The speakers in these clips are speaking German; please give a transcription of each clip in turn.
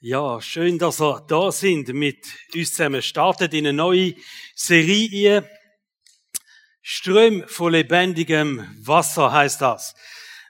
Ja, schön, dass ihr da sind mit uns zusammen. Startet in eine neue Serie. Ström von lebendigem Wasser heißt das.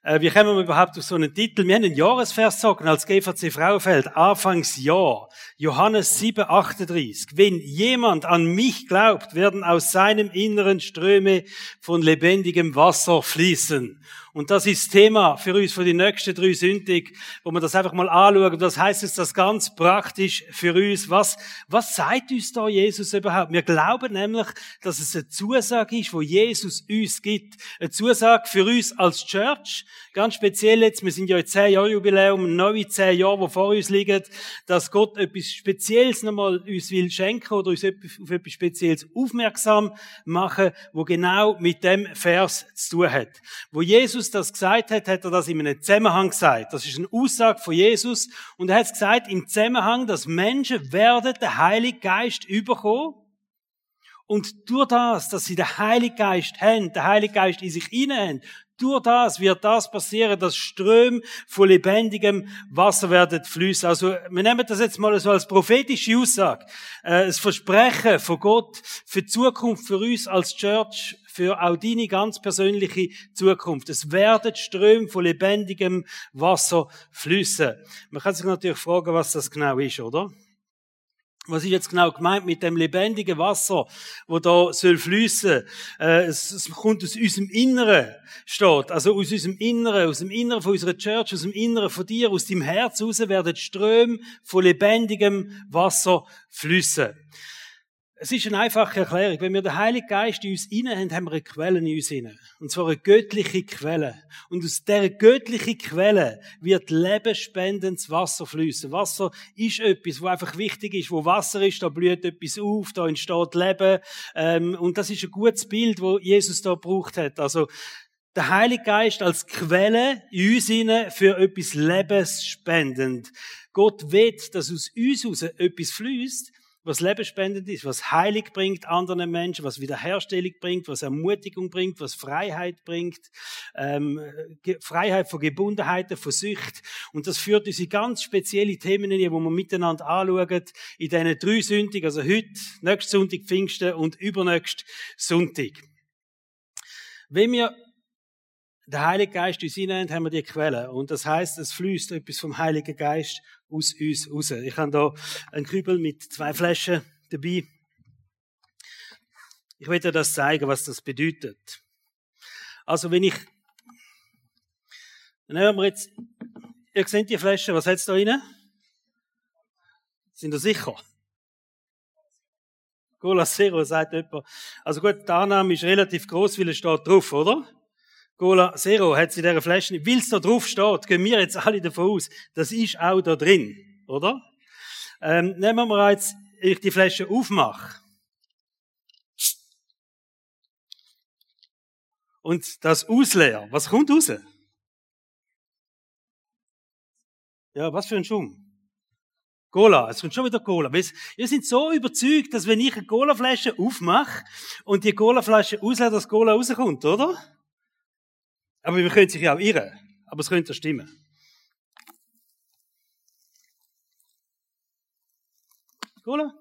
Äh, wie kommen wir überhaupt auf so einen Titel? Wir haben einen Jahresvers sagen als GVC Frauenfeld, Anfangsjahr. Johannes 7, 38. Wenn jemand an mich glaubt, werden aus seinem Inneren Ströme von lebendigem Wasser fließen. Und das ist Thema für uns für die nächsten drei Sündig, wo wir das einfach mal anschauen. Was heißt es das ganz praktisch für uns? Was, was sagt uns da Jesus überhaupt? Wir glauben nämlich, dass es eine Zusage ist, wo Jesus uns gibt. Eine Zusage für uns als Church. Ganz speziell jetzt, wir sind ja in zehn Jahre Jubiläum, neue zehn Jahre, die vor uns liegen, dass Gott etwas Spezielles nochmal uns will schenken oder uns auf etwas Spezielles aufmerksam machen, wo genau mit dem Vers zu tun hat. Wo Jesus Jesus das gesagt hat, hat er das in einem Zusammenhang gesagt. Das ist eine Aussage von Jesus. Und er hat es gesagt im Zusammenhang, dass Menschen werden den Heiligen Geist überkommen. Und durch das, dass sie den Heiligen Geist haben, den Heiligen Geist in sich haben, durch das wird das passieren, dass Ströme von lebendigem Wasser werden fließen. Also, wir nehmen das jetzt mal so als prophetische Aussage. Äh, das Versprechen von Gott für die Zukunft für uns als Church, für auch deine ganz persönliche Zukunft. Es werden Ströme von lebendigem Wasser fließen. Man kann sich natürlich fragen, was das genau ist, oder? Was ist jetzt genau gemeint mit dem lebendigen Wasser, wo da soll fließen? Äh, es, es kommt aus unserem Inneren, steht. Also aus unserem Inneren, aus dem Inneren von unserer Church, aus dem Inneren von dir, aus deinem Herz raus werden Ströme von lebendigem Wasser fließen. Es ist eine einfache Erklärung. Wenn wir den Heiligen Geist in uns inne haben, haben wir eine Quelle in uns inne. Und zwar eine göttliche Quelle. Und aus dieser göttlichen Quelle wird lebensspendendes Wasser fließen. Wasser ist etwas, wo einfach wichtig ist. Wo Wasser ist, da blüht etwas auf, da entsteht Leben. Ähm, und das ist ein gutes Bild, wo Jesus da gebraucht hat. Also, der Heilige Geist als Quelle in uns inne für etwas lebensspendend. Gott will, dass aus uns heraus etwas fließt, was lebenspendend ist, was Heilig bringt anderen Menschen, was Wiederherstellung bringt, was Ermutigung bringt, was Freiheit bringt, ähm, Freiheit von Gebundenheiten, von Sucht. Und das führt uns in ganz spezielle Themen, die wir miteinander anschauen, in diesen drei Sündig, also heute, nächsten Sonntag Pfingsten und übernächst Sonntag. Wenn wir den Heiligen Geist uns hineinnehmen, haben wir die Quelle. Und das heißt, es fließt etwas vom Heiligen Geist aus uns raus. Ich habe da einen Kübel mit zwei Flaschen dabei. Ich will dir das zeigen, was das bedeutet. Also wenn ich, nehmen wir jetzt, ihr seht die Flasche, was hat es da drin? Sind ihr sicher? Cola Zero, sagt jemand. Also gut, der Annahme ist relativ groß, weil es steht drauf, oder? Cola Zero hat sie in dieser Flasche, weil es da drauf steht, gehen wir jetzt alle davon aus, das ist auch da drin, oder? Ähm, nehmen wir jetzt, ich die Flasche aufmache. Und das ausleer. Was kommt raus? Ja, was für ein Schum? Cola. Es kommt schon wieder Cola. Wir sind so überzeugt, dass wenn ich eine Colaflasche aufmache und die Colaflasche ausleere, dass Cola rauskommt, oder? Aber wir können sich ja auch irren. Aber es könnte stimmen. Cola?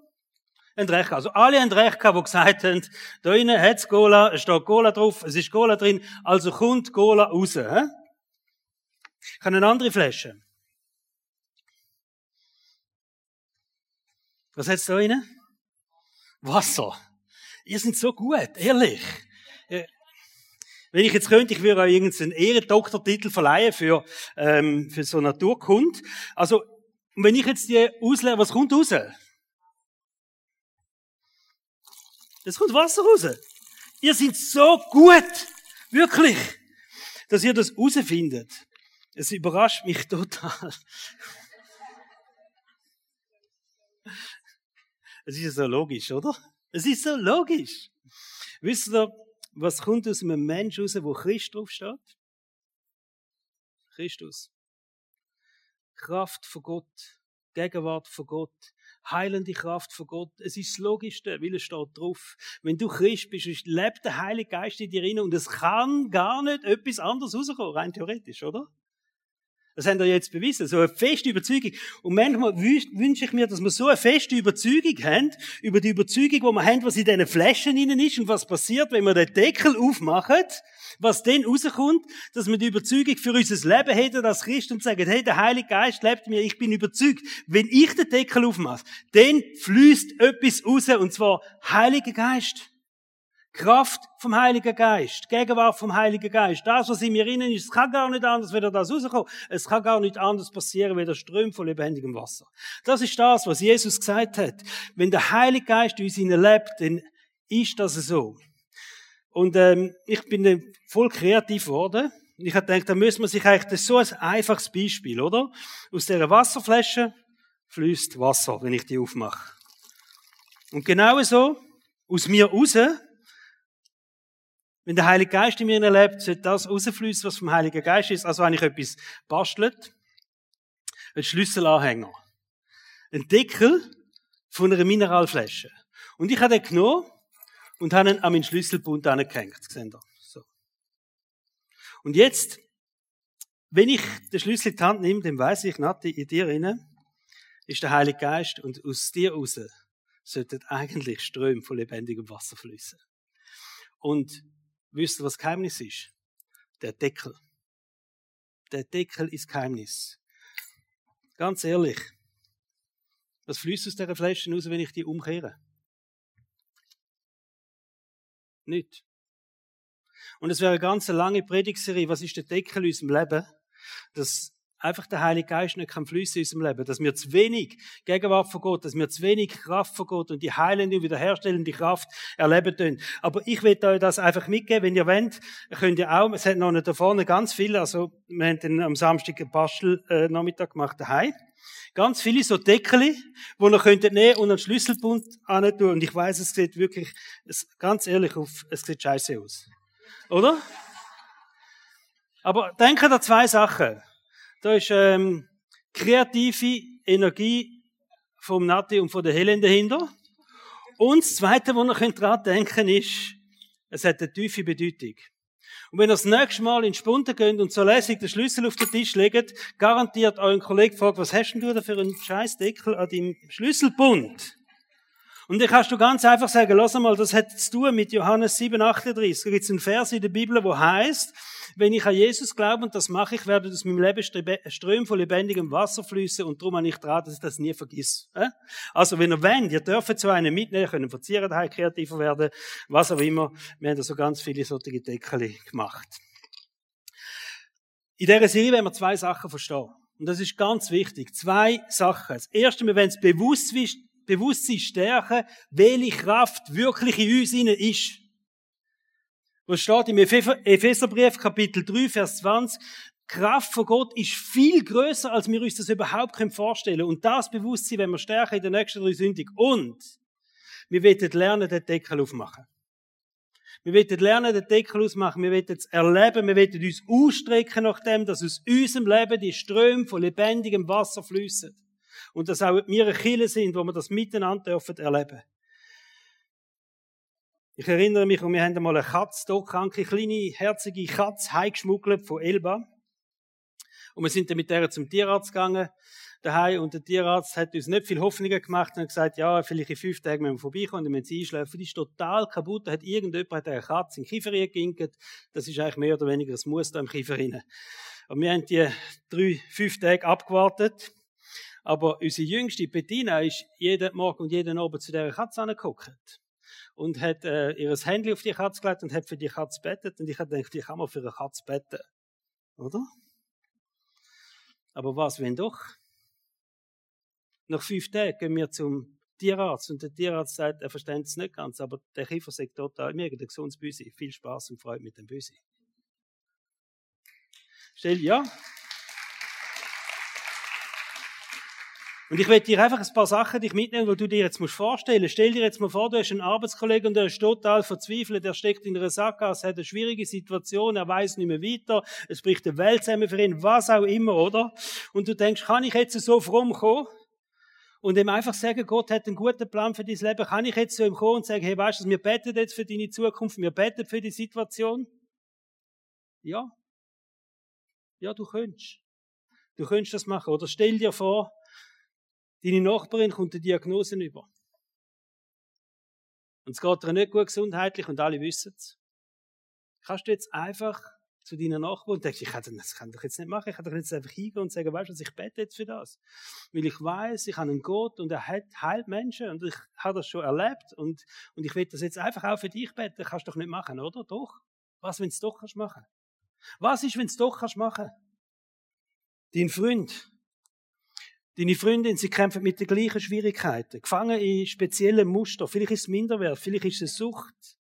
Ein Recht. Also alle haben Recht gehabt, die gesagt haben, da innen es Cola, es steht Cola drauf, es ist Cola drin, also kommt Cola raus. He? Ich habe eine andere Flasche. Was hat es da innen? Wasser. Ihr seid so gut, ehrlich. Wenn ich jetzt könnte, ich würde auch irgendeinen Ehrendoktortitel verleihen für, ähm, für so Naturkund. Also, wenn ich jetzt die auslehre, was kommt raus? Es kommt Wasser raus. Ihr seid so gut, wirklich, dass ihr das herausfindet. Es überrascht mich total. Es ist so logisch, oder? Es ist so logisch. Wisst ihr, was kommt aus einem Mensch raus, wo Christ draufsteht? Christus. Kraft von Gott, Gegenwart von Gott, heilende Kraft von Gott. Es ist das Logischste, weil es steht drauf. Wenn du Christ bist, lebt der Heilige Geist in dir rein und es kann gar nicht etwas anderes rauskommen, rein theoretisch, oder? Das haben wir jetzt bewiesen. So eine feste Überzeugung. Und manchmal wünsche ich mir, dass wir so eine feste Überzeugung haben, über die Überzeugung, die wir haben, was in diesen Flaschen innen ist und was passiert, wenn wir den Deckel aufmachen, was dann rauskommt, dass wir die Überzeugung für unser Leben hätten als Christ und sagen, hey, der Heilige Geist lebt mir, ich bin überzeugt. Wenn ich den Deckel aufmache, dann fließt etwas raus, und zwar Heiliger Geist. Kraft vom Heiligen Geist, Gegenwart vom Heiligen Geist, das, was in mir innen ist, kann gar nicht anders, wenn das rauskommt. Es kann gar nicht anders passieren, wie der Ström von lebendigem Wasser. Das ist das, was Jesus gesagt hat. Wenn der Heilige Geist in uns lebt, dann ist das so. Und ähm, ich bin voll kreativ geworden. Ich habe gedacht, da müssen wir sich eigentlich, das so ein einfaches Beispiel, oder? Aus dieser Wasserflasche fließt Wasser, wenn ich die aufmache. Und genau so, aus mir raus, wenn der Heilige Geist in mir erlebt, sollte das rausfließen, was vom Heiligen Geist ist. Also wenn ich etwas bastelt, ein Schlüsselanhänger, ein Deckel von einer Mineralflasche. Und ich habe den genommen und habe ihn an meinen Schlüsselbund angehängt. Seht ihr? So. Und jetzt, wenn ich den Schlüssel in die Hand nehme, dann weiß ich, Nati, in dir inne ist der Heilige Geist und aus dir raus sollten eigentlich Ströme von lebendigem Wasser fließen. Und Wisst ihr, was Geheimnis ist? Der Deckel. Der Deckel ist Geheimnis. Ganz ehrlich. Was fließt aus dieser Flasche raus, wenn ich die umkehre? Nicht. Und es wäre eine ganz lange Predigserie. Was ist der Deckel in unserem Leben? Das einfach der Heilige Geist nicht kann fließen in unserem Leben, dass wir zu wenig Gegenwart von Gott, dass wir zu wenig Kraft von Gott und die heilende und wiederherstellende Kraft erleben können. Aber ich will euch das einfach mitgeben, wenn ihr wollt, könnt ihr auch, es hat noch da vorne ganz viel, also wir haben dann am Samstag einen Bastel-Nachmittag gemacht daheim. Ganz viele so Deckel, wo ihr könntet nehmen und einen Schlüsselbund tun. Und ich weiß, es sieht wirklich, es, ganz ehrlich, auf, es sieht scheiße aus. Oder? Aber denke an zwei Sachen. Da ist ähm, kreative Energie vom Nati und von der Helen dahinter. Und das Zweite, was ihr daran denken könnt, ist, es hat eine tiefe Bedeutung. Und wenn ihr das nächste Mal in Spunten geht und so lässig den Schlüssel auf den Tisch legt, garantiert euren Kollegen fragt, was hast denn du da für einen Scheißdeckel an deinem Schlüsselbund? Und dann kannst du ganz einfach sagen, lass mal, das hat zu tun mit Johannes 7, 38. Da gibt es einen Vers in der Bibel, wo heißt, wenn ich an Jesus glaube und das mache ich, werde aus meinem Leben Ströme von lebendigem Wasser fließen und darum habe ich dran, dass ich das nie vergiss. Also, wenn ihr wollt, ihr dürft zu einem mitnehmen, können verzieren, kreativer werden, was auch immer. Wir haben da so ganz viele solche Deckel gemacht. In dieser Serie werden wir zwei Sachen verstehen. Und das ist ganz wichtig. Zwei Sachen. Das erste, wir werden das Bewusstsein stärken, welche Kraft wirklich in uns ist. Was steht im Epheserbrief Kapitel 3, Vers 20? Kraft von Gott ist viel größer, als wir uns das überhaupt vorstellen können. Und das Bewusstsein, wenn wir stärken in der nächsten drei Sündig. Und wir werden lernen, den Deckel aufmachen. Wir werden lernen, den Deckel aufmachen. Wir werden es erleben. Wir werden uns ausstrecken nach dem, dass aus unserem Leben die Ströme von lebendigem Wasser fließen. Und dass auch wir Kille sind, wo wir das miteinander dürfen erleben. Ich erinnere mich, wir haben einmal eine Katze, todkranke, kleine, herzige Katze heimgeschmuggelt von Elba. Und wir sind dann mit der zum Tierarzt gegangen, daheim, und der Tierarzt hat uns nicht viel Hoffnungen gemacht und hat gesagt, ja, vielleicht in fünf Tagen müssen wir vorbeikommen, dann müssen sie einschläfen. Die ist total kaputt, da hat irgendjemand hat eine Katze in den Kiefer geginkt. Das ist eigentlich mehr oder weniger ein Muster im Kiefer rein. Und wir haben die drei, fünf Tage abgewartet. Aber unsere jüngste Bettina ist jeden Morgen und jeden Abend zu dieser Katze angeguckt und hat äh, ihr Handy auf die Katze gelegt und hat für die Katze bettet. Und ich habe gedacht, die kann man für eine Katze betten. Oder? Aber was, wenn doch? Nach fünf Tagen gehen wir zum Tierarzt und der Tierarzt sagt, er versteht es nicht ganz, aber der Kiefer sagt total, mir ein gesundes Büsi. Viel Spaß und Freude mit dem Büsi. Stell, ja, Und ich werde dir einfach ein paar Sachen dich mitnehmen, die du dir jetzt musst vorstellen. Stell dir jetzt mal vor, du hast einen Arbeitskollegen und der ist total verzweifelt, der steckt in einer Sackgasse, hat eine schwierige Situation, er weiß nicht mehr weiter, es bricht die Welt zusammen für ihn, was auch immer, oder? Und du denkst, kann ich jetzt so fromm kommen? Und ihm einfach sagen, Gott hat einen guten Plan für dein Leben. Kann ich jetzt zu ihm kommen und sagen, hey, weißt du, wir beten jetzt für deine Zukunft, wir beten für die Situation? Ja. Ja, du könntest. Du könntest das machen. Oder stell dir vor, deine Nachbarin kommt eine Diagnose über. Und es geht ihr nicht gut gesundheitlich und alle wissen es. Kannst du jetzt einfach zu deinen Nachbarn und denkst, ich kann das kann ich jetzt nicht machen, ich kann doch jetzt einfach hingehen und sagen, weißt du ich bete jetzt für das. Weil ich weiß, ich habe einen Gott und er heilt Menschen und ich habe das schon erlebt und, und ich will das jetzt einfach auch für dich beten. Kannst du doch nicht machen, oder? Doch. Was, wenn du es doch kannst machen? Was ist, wenn du es doch kannst machen? Dein Freund, deine Freundin, sie kämpfen mit den gleichen Schwierigkeiten, gefangen in speziellen Muster. Vielleicht ist es Minderwert, vielleicht ist es Sucht,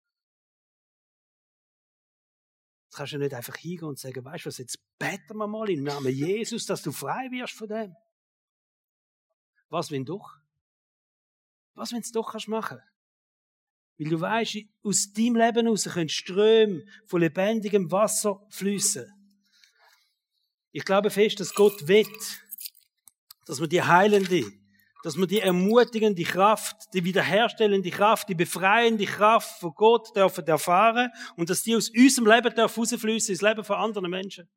kannst du nicht einfach hingehen und sagen, weißt du was, jetzt beten wir mal im Namen Jesus, dass du frei wirst von dem. Was, wenn doch? Was, wenn du es doch kannst machen? Weil du weißt, aus deinem Leben heraus können Ströme von lebendigem Wasser fließen. Ich glaube fest, dass Gott will, dass wir die heilende, dass wir die ermutigende Kraft, die wiederherstellende Kraft, die befreiende Kraft von Gott dürfen erfahren und dass die aus unserem Leben dürfen rausfließen ins Leben von anderen Menschen.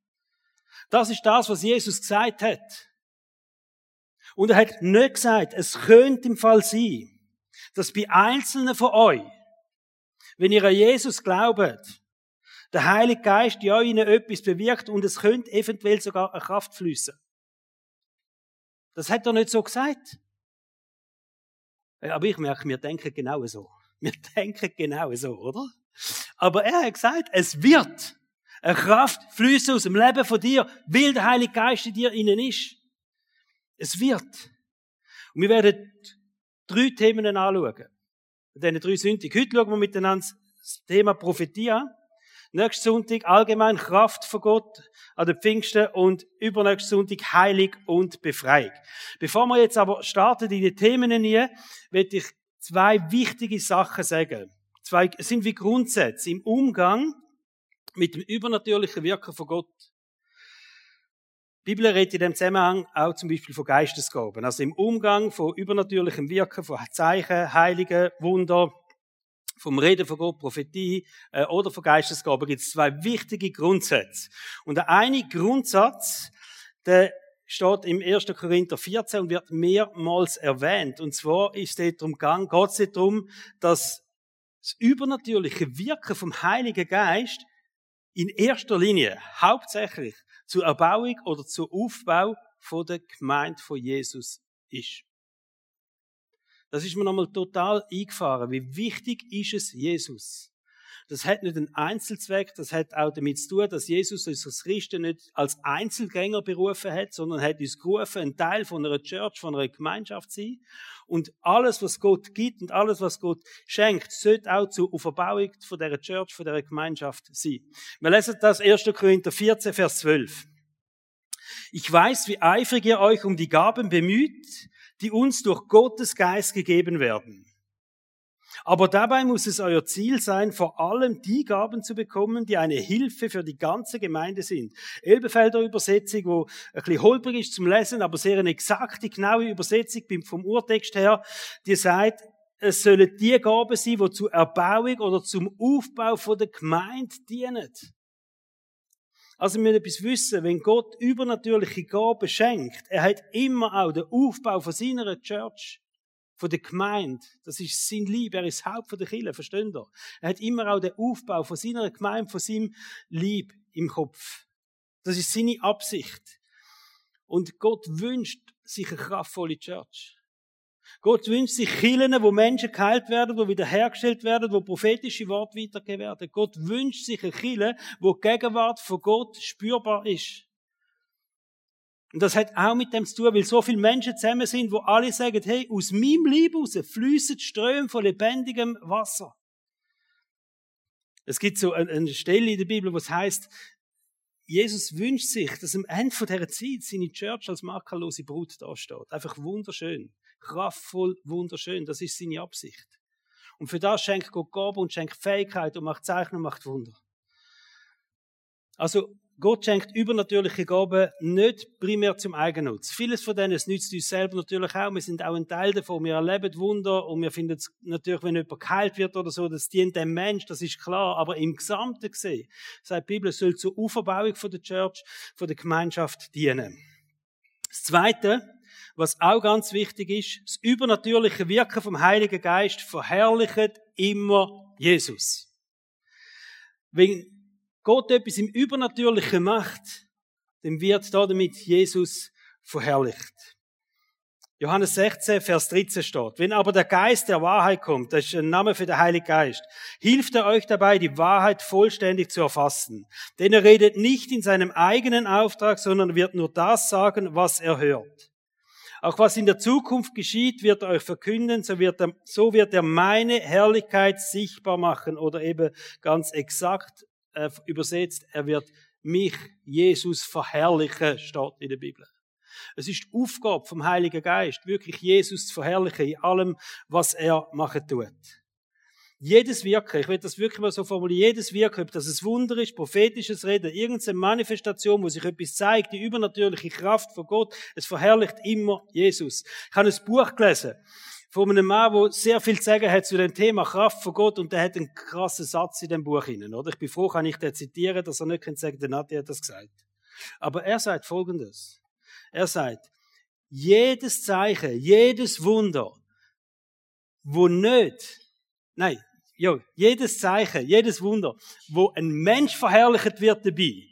Das ist das, was Jesus gesagt hat. Und er hat nicht gesagt, es könnte im Fall sein, dass bei Einzelnen von euch, wenn ihr an Jesus glaubt, der Heilige Geist ja ihnen etwas bewirkt und es könnte eventuell sogar eine Kraft fließen. Das hat er nicht so gesagt. Aber ich merke, wir denken genau so. Wir denken genau so, oder? Aber er hat gesagt, es wird eine Kraft fließen aus dem Leben von dir, weil der Heilige Geist in dir innen ist. Es wird. Und wir werden drei Themen anschauen. Diese drei Sündig. Heute schauen wir miteinander das Thema Prophetie an. Nächsten Sonntag allgemein Kraft von Gott an den Pfingsten und übernächsten Sonntag Heilig und Befreiung. Bevor wir jetzt aber starten in die Themen hier, werde ich zwei wichtige Sachen sagen. Zwei sind wie Grundsätze im Umgang mit dem übernatürlichen Wirken von Gott. Die Bibel redet in dem Zusammenhang auch zum Beispiel von Geistesgaben. Also im Umgang von übernatürlichem Wirken, von Zeichen, Heiligen, Wunder, vom Reden von Gott, Prophetie äh, oder von Geistesgaben gibt es zwei wichtige Grundsätze. Und der eine Grundsatz, der steht im 1. Korinther 14 und wird mehrmals erwähnt. Und zwar ist es darum gegangen, geht es darum, dass das übernatürliche Wirken vom Heiligen Geist in erster Linie hauptsächlich zur Erbauung oder zur Aufbau von der Gemeinde von Jesus ist. Das ist mir nochmal total eingefahren. Wie wichtig ist es Jesus? Das hat nicht einen Einzelzweck, das hat auch damit zu tun, dass Jesus uns als Christen nicht als Einzelgänger berufen hat, sondern hat uns gerufen, ein Teil von einer Church, von einer Gemeinschaft zu sein. Und alles, was Gott gibt und alles, was Gott schenkt, sollte auch zur Auferbauung von dieser Church, von dieser Gemeinschaft sein. Wir lesen das 1. Korinther 14, Vers 12. Ich weiß, wie eifrig ihr euch um die Gaben bemüht, die uns durch Gottes Geist gegeben werden. Aber dabei muss es euer Ziel sein, vor allem die Gaben zu bekommen, die eine Hilfe für die ganze Gemeinde sind. Elbefelder Übersetzung, wo ein bisschen holprig ist zum Lesen, aber sehr eine exakte, genaue Übersetzung vom Urtext her, die sagt, es sollen die Gaben sein, die zur Erbauung oder zum Aufbau von der Gemeinde dienen. Also wir müssen etwas wissen, wenn Gott übernatürliche Gaben schenkt, er hat immer auch den Aufbau von seiner Church, von der Gemeinde, das ist sein Lieb, er ist das Haupt von der Kirche, versteht ihr? Er hat immer auch den Aufbau von seiner Gemeinde, von seinem Lieb im Kopf. Das ist seine Absicht. Und Gott wünscht sich eine kraftvolle Church. Gott wünscht sich Kirchen, wo Menschen geheilt werden, wo wiederhergestellt werden, wo prophetische Worte weitergegeben werden. Gott wünscht sich eine Kirche, wo die Gegenwart von Gott spürbar ist. Und das hat auch mit dem zu tun, weil so viele Menschen zusammen sind, wo alle sagen, hey, aus meinem Leben raus fließen Ströme von lebendigem Wasser. Es gibt so eine Stelle in der Bibel, wo es heißt, Jesus wünscht sich, dass am Ende dieser Zeit seine Church als makellose Brut dasteht. Einfach wunderschön kraftvoll, wunderschön. Das ist seine Absicht. Und für das schenkt Gott Gabe und schenkt Fähigkeit und macht Zeichen und macht Wunder. Also, Gott schenkt übernatürliche Gaben nicht primär zum Eigennutz. Vieles von denen nützt uns selber natürlich auch. Wir sind auch ein Teil davon. Wir erleben Wunder und wir finden es natürlich, wenn jemand geheilt wird oder so, das dient dem Mensch, das ist klar. Aber im Gesamten gesehen, sagt die Bibel, soll zur Auferbauung von der Church, von der Gemeinschaft dienen. Das Zweite, was auch ganz wichtig ist, das übernatürliche Wirken vom Heiligen Geist verherrlicht immer Jesus. Wenn Gott etwas im Übernatürlichen macht, dann wird damit Jesus verherrlicht. Johannes 16, Vers 13 steht. Wenn aber der Geist der Wahrheit kommt, das ist ein Name für den Heiligen Geist, hilft er euch dabei, die Wahrheit vollständig zu erfassen. Denn er redet nicht in seinem eigenen Auftrag, sondern wird nur das sagen, was er hört. Auch was in der Zukunft geschieht, wird euch verkünden, so wird er, so wird er meine Herrlichkeit sichtbar machen oder eben ganz exakt äh, übersetzt, er wird mich, Jesus, verherrlichen, steht in der Bibel. Es ist die Aufgabe vom Heiligen Geist, wirklich Jesus zu verherrlichen in allem, was er machen tut. Jedes Wirken, ich will das wirklich mal so formulieren, jedes Wirken, ob das ein Wunder ist, prophetisches Reden, irgendeine Manifestation, wo sich etwas zeigt, die übernatürliche Kraft von Gott, es verherrlicht immer Jesus. Ich habe ein Buch gelesen von einem Mann, der sehr viel zu sagen hat zu dem Thema Kraft von Gott und der hat einen krassen Satz in dem Buch hinein, oder? Ich bin froh, kann ich den zitieren, dass er nicht sagen kann, der Nati hat das gesagt. Aber er sagt Folgendes. Er sagt, jedes Zeichen, jedes Wunder, wo nicht, nein, ja, jedes Zeichen, jedes Wunder, wo ein Mensch verherrlicht wird dabei,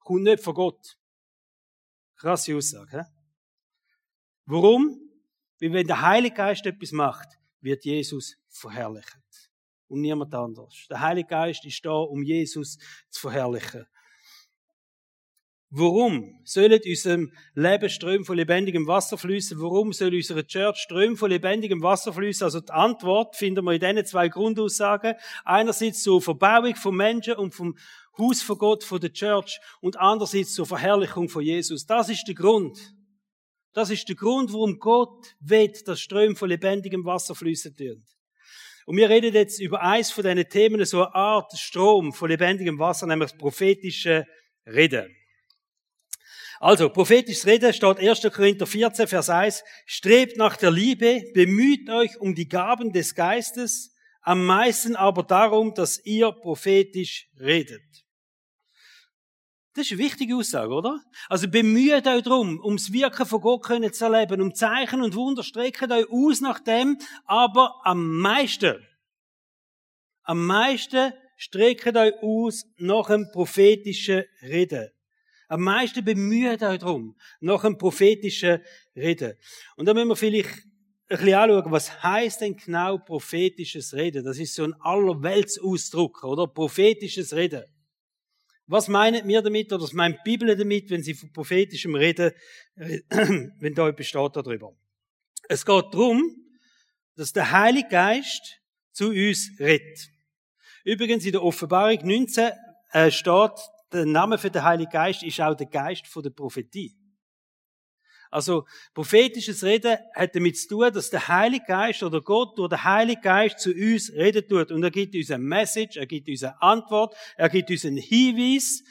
kommt nicht von Gott. Krasse Aussage, hä? Warum? Weil wenn der Heilige Geist etwas macht, wird Jesus verherrlicht. Und niemand anders. Der Heilige Geist ist da, um Jesus zu verherrlichen. Warum sollen unserem Leben Ströme von lebendigem Wasser fließen? Warum soll unsere Church Ströme von lebendigem Wasser fließen? Also die Antwort finden wir in diesen zwei Grundaussagen. Einerseits zur Verbauung von Menschen und vom Haus von Gott, von der Church und andererseits zur Verherrlichung von Jesus. Das ist der Grund. Das ist der Grund, warum Gott will, dass Ströme von lebendigem Wasser fließen tun. Und wir reden jetzt über eins von diesen Themen, so eine Art Strom von lebendigem Wasser, nämlich das prophetische Reden. Also, prophetisches Reden steht 1. Korinther 14, Vers 1. Strebt nach der Liebe, bemüht euch um die Gaben des Geistes, am meisten aber darum, dass ihr prophetisch redet. Das ist eine wichtige Aussage, oder? Also bemüht euch darum, ums Wirken von Gott können zu erleben, um Zeichen und Wunder, streckt euch aus nach dem, aber am meisten, am meisten streckt euch aus nach dem prophetischen Reden. Am meisten bemüht euch darum, nach einem prophetischen Reden. Und da müssen wir vielleicht ein bisschen anschauen, was heißt denn genau prophetisches Reden? Das ist so ein Allerweltsausdruck, oder? Prophetisches Reden. Was meinen wir damit, oder was meint die Bibel damit, wenn sie von prophetischem Reden, wenn da etwas steht darüber? Es geht darum, dass der Heilige Geist zu uns redet. Übrigens in der Offenbarung 19 äh, steht, der Name für den Heiligen Geist ist auch der Geist der Prophetie. Also, prophetisches Reden hat damit zu tun, dass der Heilige Geist oder Gott durch den Heiligen Geist zu uns reden tut. Und er gibt uns eine Message, er gibt uns eine Antwort, er gibt uns einen Hinweis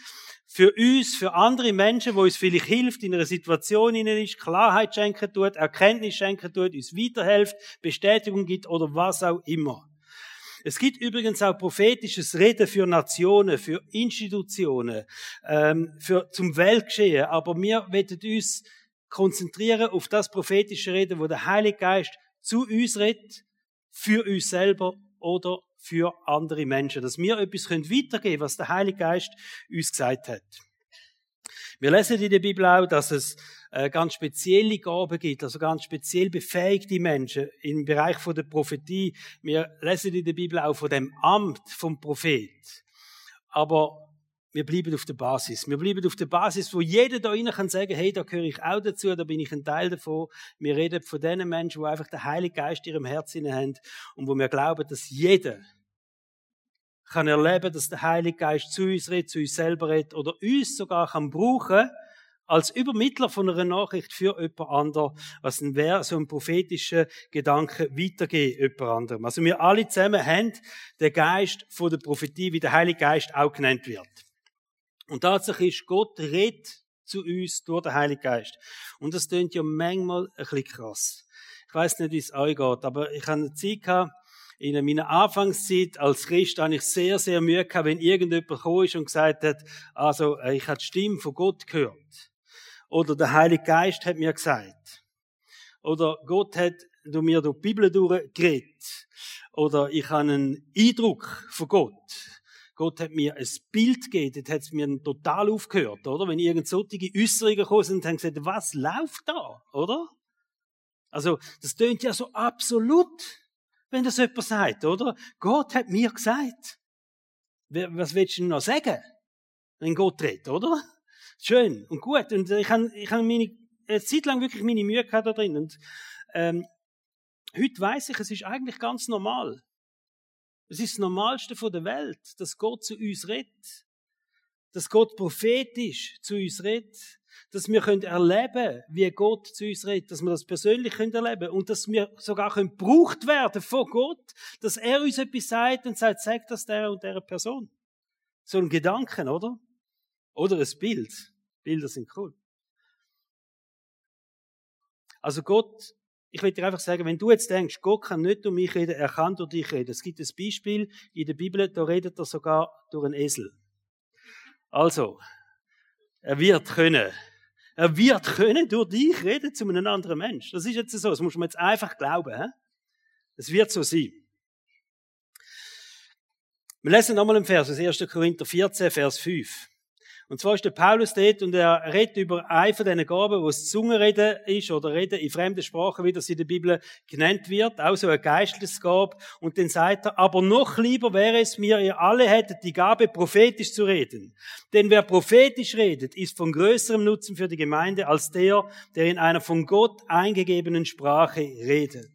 für uns, für andere Menschen, wo uns vielleicht hilft, in einer Situation in ist, Klarheit schenken tut, Erkenntnis schenken tut, uns weiterhilft, Bestätigung gibt oder was auch immer. Es gibt übrigens auch prophetisches Reden für Nationen, für Institutionen, ähm, für zum Weltgeschehen. Aber wir werden uns konzentrieren auf das prophetische Reden, wo der Heilige Geist zu uns redet, für uns selber oder für andere Menschen. Dass wir etwas weitergeben können, was der Heilige Geist uns gesagt hat. Wir lesen in der Bibel auch, dass es ganz spezielle Gaben gibt, also ganz speziell befähigte Menschen im Bereich von der Prophetie. Wir lesen in der Bibel auch von dem Amt vom Prophet. Aber wir bleiben auf der Basis. Wir bleiben auf der Basis, wo jeder da rein kann sagen, hey, da gehöre ich auch dazu, da bin ich ein Teil davon. Wir reden von den Menschen, die einfach den Heiligen Geist in ihrem Herzen haben und wo wir glauben, dass jeder kann erleben, dass der Heilige Geist zu uns redet, zu uns selber redet oder uns sogar kann brauchen als Übermittler von einer Nachricht für jemand anderen, was dann wäre, so ein prophetischer Gedanke weitergehen jemand anderem. Also wir alle zusammen haben den Geist von der Prophetie, wie der Heilige Geist auch genannt wird. Und tatsächlich ist Gott redet zu uns durch den Heiligen Geist. Und das klingt ja manchmal ein bisschen krass. Ich weiß nicht, wie es euch geht, aber ich habe eine Zeit gehabt, in meiner Anfangszeit als Christ habe ich sehr, sehr Mühe gehabt, wenn irgendjemand gekommen ist und gesagt hat, also, äh, ich habe die Stimme von Gott gehört. Oder der Heilige Geist hat mir gesagt. Oder Gott hat du mir durch die Bibel durchgeredet. Oder ich habe einen Eindruck von Gott. Gott hat mir ein Bild gegeben, das hat mir total aufgehört, oder? Wenn irgend solche Äußerungen gekommen sind, und haben gesagt, was läuft da, oder? Also, das tönt ja so absolut, wenn das jemand sagt, oder? Gott hat mir gesagt. Was willst du noch sagen? Wenn Gott redet, oder? Schön und gut. Und ich habe, ich habe meine, eine Zeit lang wirklich meine Mühe gehabt da drin. Und, ähm, heute weiß ich, es ist eigentlich ganz normal. Es ist das Normalste der Welt, dass Gott zu uns redet. Dass Gott prophetisch zu uns redet. Dass wir können erleben wie Gott zu uns redet. Dass wir das persönlich können erleben Und dass wir sogar können gebraucht werden von Gott. Dass er uns etwas sagt und sagt, sag das der und der Person. So ein Gedanken, oder? Oder ein Bild. Bilder sind cool. Also Gott ich will dir einfach sagen, wenn du jetzt denkst, Gott kann nicht durch mich reden, er kann durch dich reden. Es gibt ein Beispiel in der Bibel, da redet er sogar durch einen Esel. Also, er wird können. Er wird können durch dich reden zu einem anderen Mensch. Das ist jetzt so. Das muss man jetzt einfach glauben. Es wird so sein. Wir lesen nochmal im Vers, 1. Korinther 14, Vers 5. Und zwar ist der Paulus dort und er redet über eine von diesen Gaben, wo es Zungenreden ist oder Reden in fremden Sprachen, wie das in der Bibel genannt wird, auch so ein geistliches Gab. Und dann sagt er, aber noch lieber wäre es mir, ihr alle hättet die Gabe, prophetisch zu reden. Denn wer prophetisch redet, ist von größerem Nutzen für die Gemeinde als der, der in einer von Gott eingegebenen Sprache redet.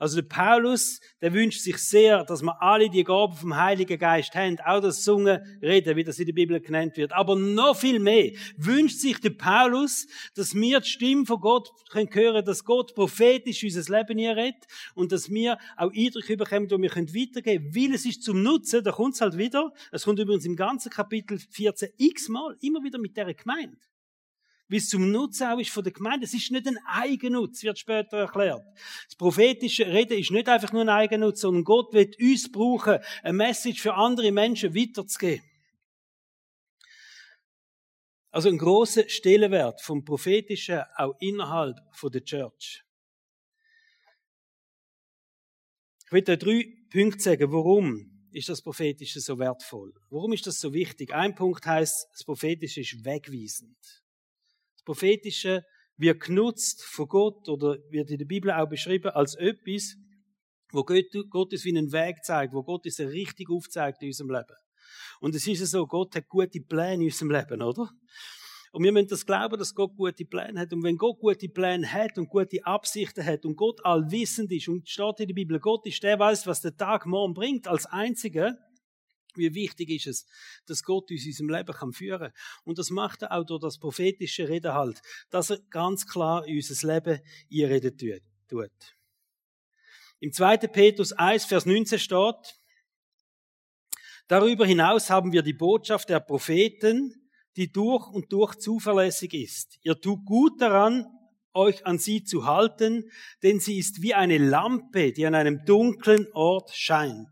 Also der Paulus, der wünscht sich sehr, dass wir alle die Gabe vom Heiligen Geist haben, auch das Zungen reden, wie das in der Bibel genannt wird. Aber noch viel mehr wünscht sich der Paulus, dass wir die Stimme von Gott können hören, dass Gott prophetisch unser Leben hier redet und dass wir auch Eindrücke bekommen, die wir weitergeben können, weil es ist zum Nutzen, da kommt es halt wieder, es kommt übrigens im ganzen Kapitel 14 x-mal, immer wieder mit der Gemeinde wie es zum Nutzen auch ist von der Gemeinde. Es ist nicht ein Eigennutz, wird später erklärt. Das prophetische Reden ist nicht einfach nur ein Eigennutz, sondern Gott wird uns brauchen, eine Message für andere Menschen weiterzugeben. Also ein großer Stellenwert vom Prophetischen auch innerhalb von der Church. Ich will euch drei Punkte sagen, warum ist das Prophetische so wertvoll? Warum ist das so wichtig? Ein Punkt heißt, das Prophetische ist wegweisend. Das Prophetische wird genutzt von Gott oder wird in der Bibel auch beschrieben als etwas, wo Gott uns wie einen Weg zeigt, wo Gott uns richtig aufzeigt in unserem Leben. Und es ist so, Gott hat gute Pläne in unserem Leben, oder? Und wir müssen das glauben, dass Gott gute Pläne hat. Und wenn Gott gute Pläne hat und gute Absichten hat und Gott allwissend ist und steht in der Bibel, Gott ist der weiß, was der Tag morgen bringt, als Einziger, wie wichtig ist es, dass Gott uns in unserem Leben kann führen kann. Und das macht er auch durch das prophetische Reden halt, dass er ganz klar in unser Leben einreden tut. Im 2. Petrus 1, Vers 19 steht, Darüber hinaus haben wir die Botschaft der Propheten, die durch und durch zuverlässig ist. Ihr tut gut daran, euch an sie zu halten, denn sie ist wie eine Lampe, die an einem dunklen Ort scheint.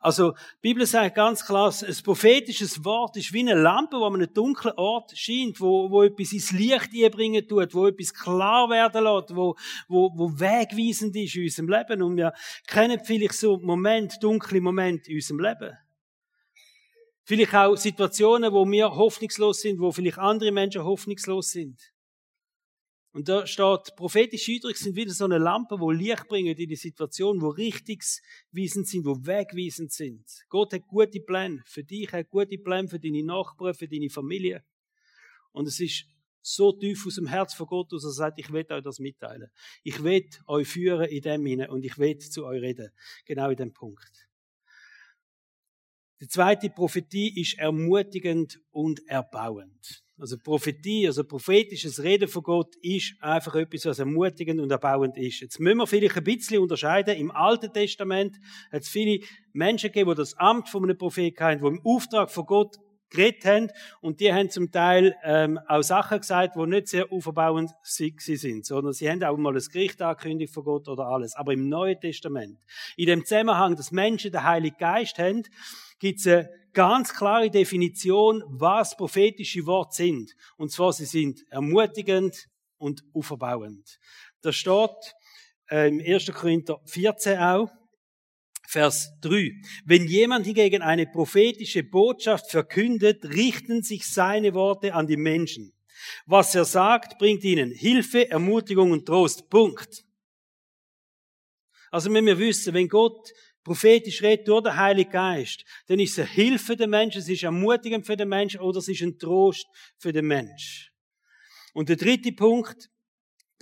Also, Bibel sagt ganz klar, ein prophetisches Wort ist wie eine Lampe, wo an einem dunklen Ort scheint, wo, wo etwas ins Licht einbringen tut, wo etwas klar werden lässt, wo, wo, wo wegweisend ist in unserem Leben. Und wir kennen vielleicht so Moment, dunkle Momente in unserem Leben. Vielleicht auch Situationen, wo wir hoffnungslos sind, wo vielleicht andere Menschen hoffnungslos sind. Und da steht, prophetische Eindrücke sind wieder so eine Lampe, wo Licht bringen in die Situation, wo richtungsweisend sind, wo wegweisend sind. Gott hat gute Pläne für dich, hat gute Pläne für deine Nachbarn, für deine Familie. Und es ist so tief aus dem Herz von Gott, dass er sagt, ich will euch das mitteilen. Ich will euch führen in dem hinein und ich will zu euch reden. Genau in dem Punkt. Die zweite Prophetie ist ermutigend und erbauend. Also Prophetie, also prophetisches Reden von Gott ist einfach etwas, was ermutigend und erbauend ist. Jetzt müssen wir vielleicht ein bisschen unterscheiden. Im Alten Testament hat es viele Menschen gegeben, die das Amt von einem Propheten hatten, die im Auftrag von Gott geredet haben und die haben zum Teil ähm, auch Sachen gesagt, die nicht sehr auferbauend sind, sondern sie haben auch mal das Gericht angekündigt von Gott oder alles. Aber im Neuen Testament, in dem Zusammenhang, dass Menschen den Heiligen Geist haben, gibt es eine ganz klare Definition, was prophetische Worte sind. Und zwar, sie sind ermutigend und auferbauend. Da steht äh, im 1. Korinther 14 auch, Vers 3. Wenn jemand hingegen eine prophetische Botschaft verkündet, richten sich seine Worte an die Menschen. Was er sagt, bringt ihnen Hilfe, Ermutigung und Trost. Punkt. Also wenn wir wissen, wenn Gott prophetisch redet durch den Heiligen Geist, dann ist es eine Hilfe der Menschen, es ist ermutigend für den Menschen oder es ist ein Trost für den Menschen. Und der dritte Punkt,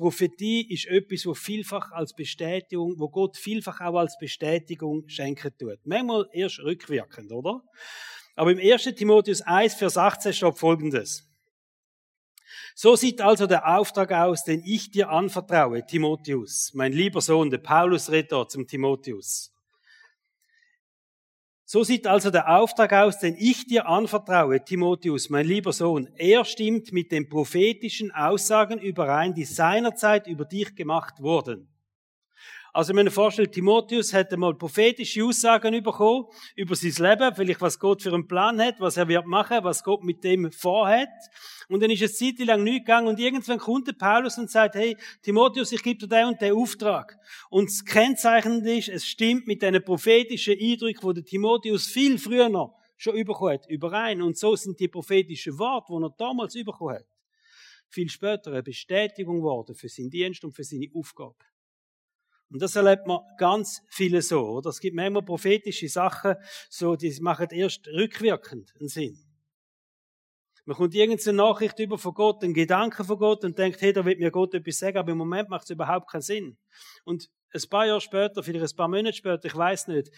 Prophetie ist etwas, wo vielfach als Bestätigung, wo Gott vielfach auch als Bestätigung schenken tut. Manchmal erst rückwirkend, oder? Aber im 1. Timotheus 1, Vers 18 steht folgendes. So sieht also der Auftrag aus, den ich dir anvertraue, Timotheus, mein lieber Sohn, der Paulus redet zum Timotheus. So sieht also der Auftrag aus, den ich dir anvertraue, Timotheus, mein lieber Sohn. Er stimmt mit den prophetischen Aussagen überein, die seinerzeit über dich gemacht wurden. Also, wenn man vorstellt, Timotheus hätte mal prophetische Aussagen bekommen über sein Leben, vielleicht was Gott für einen Plan hat, was er wird machen, was Gott mit dem vorhat. Und dann ist es Zeit lang nicht gegangen und irgendwann kommt der Paulus und sagt, hey, Timotheus, ich gebe dir den und den Auftrag. Und das Kennzeichnende ist, es stimmt mit diesen prophetischen Eindrücken, die der Timotheus viel früher noch schon bekommen hat, überein. Und so sind die prophetischen Worte, die er damals bekommen hat, viel später eine Bestätigung geworden für seinen Dienst und für seine Aufgabe. Und das erlebt man ganz viele so, oder? Es gibt manchmal prophetische Sachen, so, die machen erst rückwirkend einen Sinn. Man kommt irgendeine Nachricht über von Gott, einen Gedanken von Gott und denkt, hey, da wird mir Gott etwas sagen, aber im Moment macht es überhaupt keinen Sinn. Und ein paar Jahre später, vielleicht ein paar Monate später, ich weiß nicht,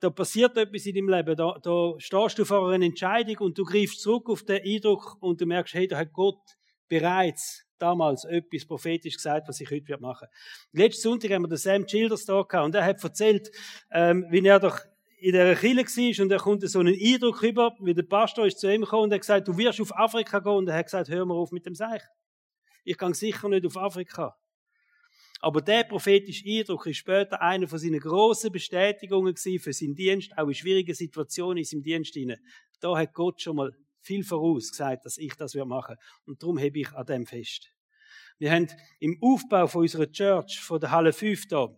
da passiert etwas in deinem Leben, da, da stehst du vor einer Entscheidung und du greifst zurück auf den Eindruck und du merkst, hey, da hat Gott bereits damals etwas prophetisch gesagt, was ich heute machen werde. Letzten Sonntag haben wir den Sam Childers da gehabt und er hat erzählt, ähm, wie er doch in der Kirche war und er kommt so einen Eindruck über, wie der Pastor ist zu ihm gekommen und er hat gesagt, du wirst auf Afrika gehen und er hat gesagt, hör mal auf mit dem Seich. Ich kann sicher nicht auf Afrika. Aber der prophetische Eindruck ist später eine von seinen grossen Bestätigungen für seinen Dienst, auch in schwierigen Situationen in seinem Dienst Da hat Gott schon mal viel voraus gesagt, dass ich das machen Und darum habe ich an dem fest. Wir haben im Aufbau von unserer Church, von der Halle 5 da,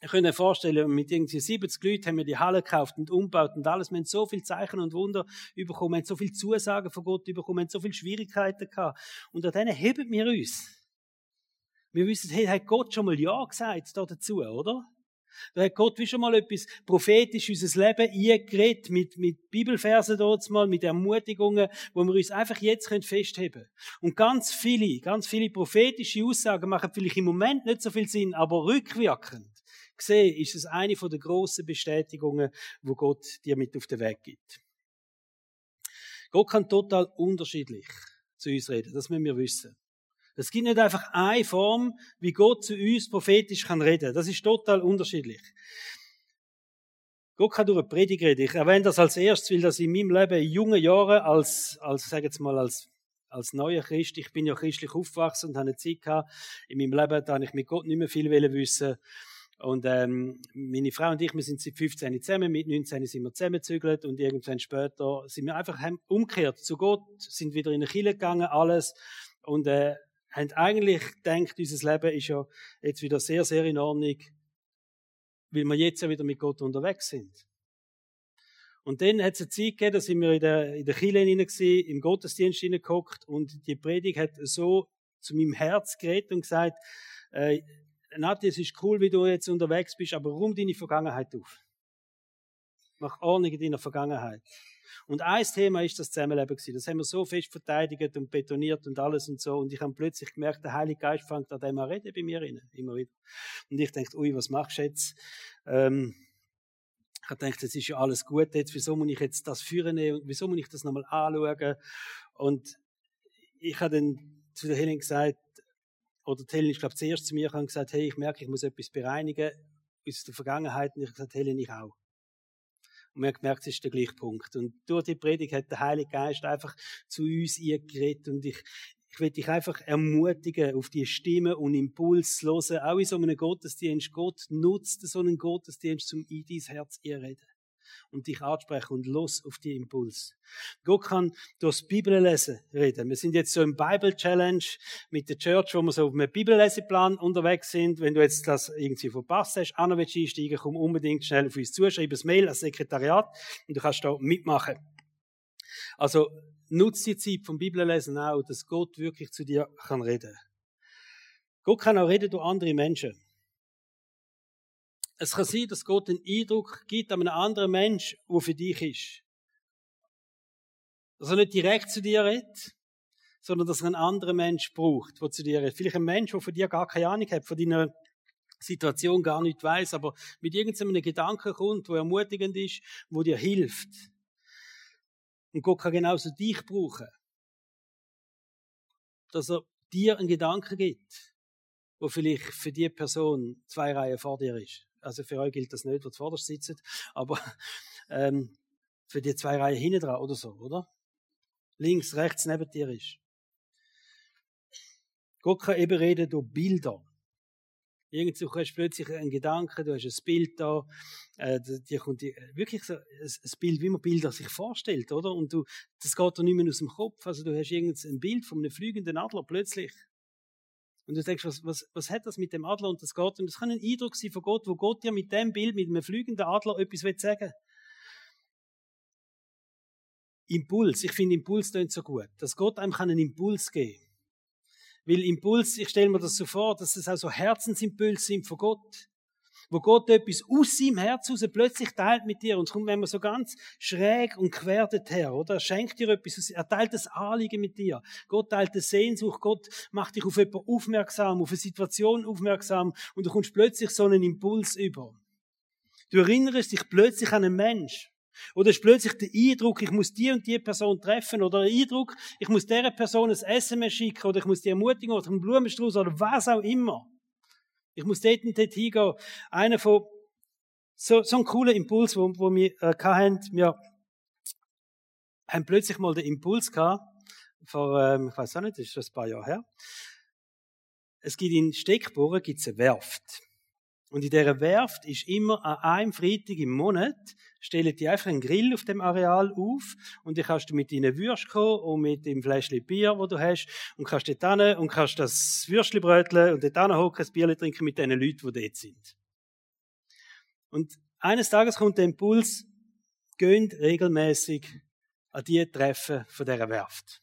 ich kann mir vorstellen, mit irgendwie 70 Leuten haben wir die Halle gekauft und umgebaut und alles. Wir haben so viel Zeichen und Wunder bekommen, wir haben so viel Zusagen von Gott bekommen, wir haben so viele Schwierigkeiten gehabt. Und an denen heben wir uns. Wir wissen, hey, hat Gott schon mal Ja gesagt da dazu, oder? Da hat Gott wie schon mal etwas prophetisch unser Leben eingeredet, mit, mit Bibelversen dort mal, mit Ermutigungen, wo wir uns einfach jetzt festheben können. Und ganz viele, ganz viele prophetische Aussagen machen vielleicht im Moment nicht so viel Sinn, aber rückwirkend gesehen ist es eine der grossen Bestätigungen, wo Gott dir mit auf den Weg gibt. Gott kann total unterschiedlich zu uns reden, das müssen wir wissen. Es gibt nicht einfach eine Form, wie Gott zu uns prophetisch kann reden. Das ist total unterschiedlich. Gott kann durch eine Predigt reden. Ich erwähne das als erstes, weil das in meinem Leben in jungen Jahren als, als, sag jetzt mal, als, als neuer Christ, ich bin ja christlich aufgewachsen und habe eine Zeit gehabt, in meinem Leben, da ich mit Gott nicht mehr viel wissen und ähm, meine Frau und ich, wir sind seit 15 zusammen, mit 19 sind wir zusammengezügelt und irgendwann später sind wir einfach umgekehrt zu Gott, sind wieder in die Kirche gegangen, alles. Und äh, haben eigentlich gedacht, unser Leben ist ja jetzt wieder sehr, sehr in Ordnung, weil wir jetzt ja wieder mit Gott unterwegs sind. Und dann hat es eine Zeit gegeben, da sind wir in der, in der Kirche hinein im Gottesdienst hineingeguckt und die Predigt hat so zu meinem Herz geredet und gesagt, äh, Nati, es ist cool, wie du jetzt unterwegs bist, aber rum deine Vergangenheit auf. Mach Ordnung in deiner Vergangenheit. Und ein Thema ist das Zusammenleben. Das haben wir so fest verteidigt und betoniert und alles und so. Und ich habe plötzlich gemerkt, der Heilige Geist fängt an dem an reden bei mir rein. Immer wieder. Und ich denke, ui, was machst du jetzt? Ähm, ich habe gedacht, jetzt ist ja alles gut jetzt. Wieso muss ich jetzt das führen? Wieso muss ich das nochmal anschauen? Und ich habe dann zu der Helen gesagt, oder die Helen, ich glaube, zuerst zu mir gesagt, hey, ich merke, ich muss etwas bereinigen aus der Vergangenheit. Und ich habe gesagt, Helen, ich auch. Und haben gemerkt, es ist der gleiche Punkt. Und durch die Predigt hat der Heilige Geist einfach zu uns geredet. Und ich, ich will dich einfach ermutigen, auf die Stimme und Impuls zu hören. Auch in so einem Gottesdienst. Gott nutzt so einen Gottesdienst, um in dein Herz zu reden und dich ansprechen und los auf die Impuls. Gott kann durchs Bibellesen reden. Wir sind jetzt so im Bible Challenge mit der Church, wo wir so auf einem Bibelleseplan unterwegs sind. Wenn du jetzt das irgendwie verpasst hast, Anna willst einsteigen, komm unbedingt schnell auf uns zu, schreib ein Mail als Sekretariat und du kannst da mitmachen. Also, nutze die Zeit vom Bibellesen auch, dass Gott wirklich zu dir kann reden. Gott kann auch reden durch andere Menschen. Es kann sein, dass Gott einen Eindruck gibt an einem anderen Mensch, der für dich ist. Dass er nicht direkt zu dir redet, sondern dass er einen anderen Mensch braucht, der zu dir redet. Vielleicht ein Mensch, der von dir gar keine Ahnung hat, von deiner Situation gar nicht weiß, aber mit irgendeinem Gedanken kommt, wo ermutigend ist, wo dir hilft. Und Gott kann genauso dich brauchen. Dass er dir einen Gedanken gibt, wo vielleicht für die Person zwei Reihen vor dir ist. Also für euch gilt das nicht, wo zuvorderst sitzen, aber ähm, für die zwei Reihen hinten dran oder so, oder? Links, rechts neben dir ist. Gott kann eben reden durch Bilder. Irgendwo hast du plötzlich einen Gedanken, du hast ein Bild da, äh, dir kommt die, wirklich so ein Bild, wie man Bilder sich vorstellt, oder? Und du, das geht dir nicht mehr aus dem Kopf. Also du hast irgendein Bild von einem fliegenden Adler plötzlich und du denkst, was, was, was hat das mit dem Adler und das Gott? Und das kann ein Eindruck sein von Gott, wo Gott dir mit dem Bild, mit einem fliegenden Adler etwas will sagen Impuls. Ich finde Impuls klingt so gut. Dass Gott einem einen Impuls geben kann. Weil Impuls, ich stelle mir das so vor, dass es auch so Herzensimpulse sind von Gott wo Gott etwas aus seinem Herz raus plötzlich teilt mit dir. Und es kommt wenn man so ganz schräg und quer her, oder? Er schenkt dir etwas, er teilt das Anliegen mit dir. Gott teilt eine Sehnsucht, Gott macht dich auf jemanden aufmerksam, auf eine Situation aufmerksam und du kommst plötzlich so einen Impuls über. Du erinnerst dich plötzlich an einen Mensch. Oder ist plötzlich der Eindruck, ich muss die und die Person treffen, oder der Eindruck, ich muss dieser Person ein SMS schicken, oder ich muss die Ermutigung oder einen Blumenstrauß oder was auch immer. Ich muss dort und dort hingehen. Einer von, so, so ein cooler Impuls, wo, wo wir äh, hatten, wir haben plötzlich mal den Impuls gehabt, vor, ähm, ich weiß auch nicht, das ist schon ein paar Jahre her. Es gibt in Steckbohren gibt's eine Werft. Und in dieser Werft ist immer an einem Freitag im Monat stellen die einfach einen Grill auf dem Areal auf und dann kannst du mit deinen Würst kommen und mit dem Fläschchen Bier, wo du hast und kannst dort hin und kannst das Würstchen bröteln und dort hocken, ein Bier trinken mit den Leuten, die dort sind. Und eines Tages kommt der Impuls, gehen regelmäßig an die Treffen von dieser Werft.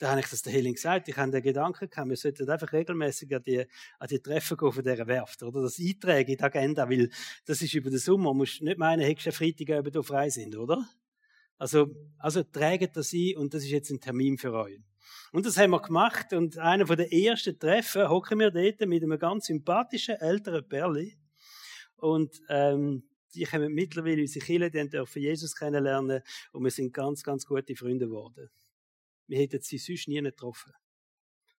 Da habe ich das der Healing gesagt. Ich habe den Gedanken gehabt, wir sollten einfach regelmäßig an die, an die Treffen gehen von dieser Werft, oder? Das eintragen in die Agenda, weil das ist über den Sommer. Du musst nicht meinen, hättest du Freitag eben frei sind, oder? Also, also trägt das ein und das ist jetzt ein Termin für euch. Und das haben wir gemacht und einer von den ersten Treffen hocken wir dort mit einem ganz sympathischen älteren Perli und ähm, die haben mittlerweile unsere Kinder, die dürfen Jesus kennenlernen und wir sind ganz, ganz gute Freunde geworden. Wir hätten sie sonst nie getroffen.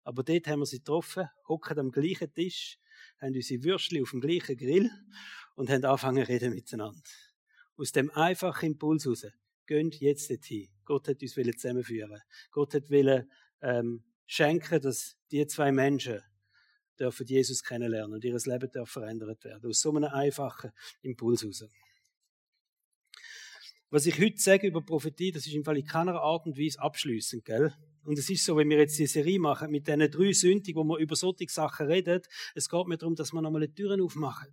Aber dort haben wir sie getroffen, hocken am gleichen Tisch, haben unsere Würstchen auf dem gleichen Grill und haben angefangen zu reden miteinander. Aus dem einfachen Impuls heraus. Geht jetzt dorthin. Gott hat uns zusammenführen. Gott hat wollen, ähm, schenken, dass die zwei Menschen dürfen Jesus kennenlernen und ihr Leben darf verändert werden. Aus so einem einfachen Impuls heraus. Was ich heute sage über Prophetie, das ist im Fall in keiner Art und Weise abschließend, gell? Und es ist so, wenn wir jetzt die Serie machen mit diesen drei Sünden, wo wir über solche Sachen reden, es geht mir darum, dass wir nochmal die Türen aufmachen.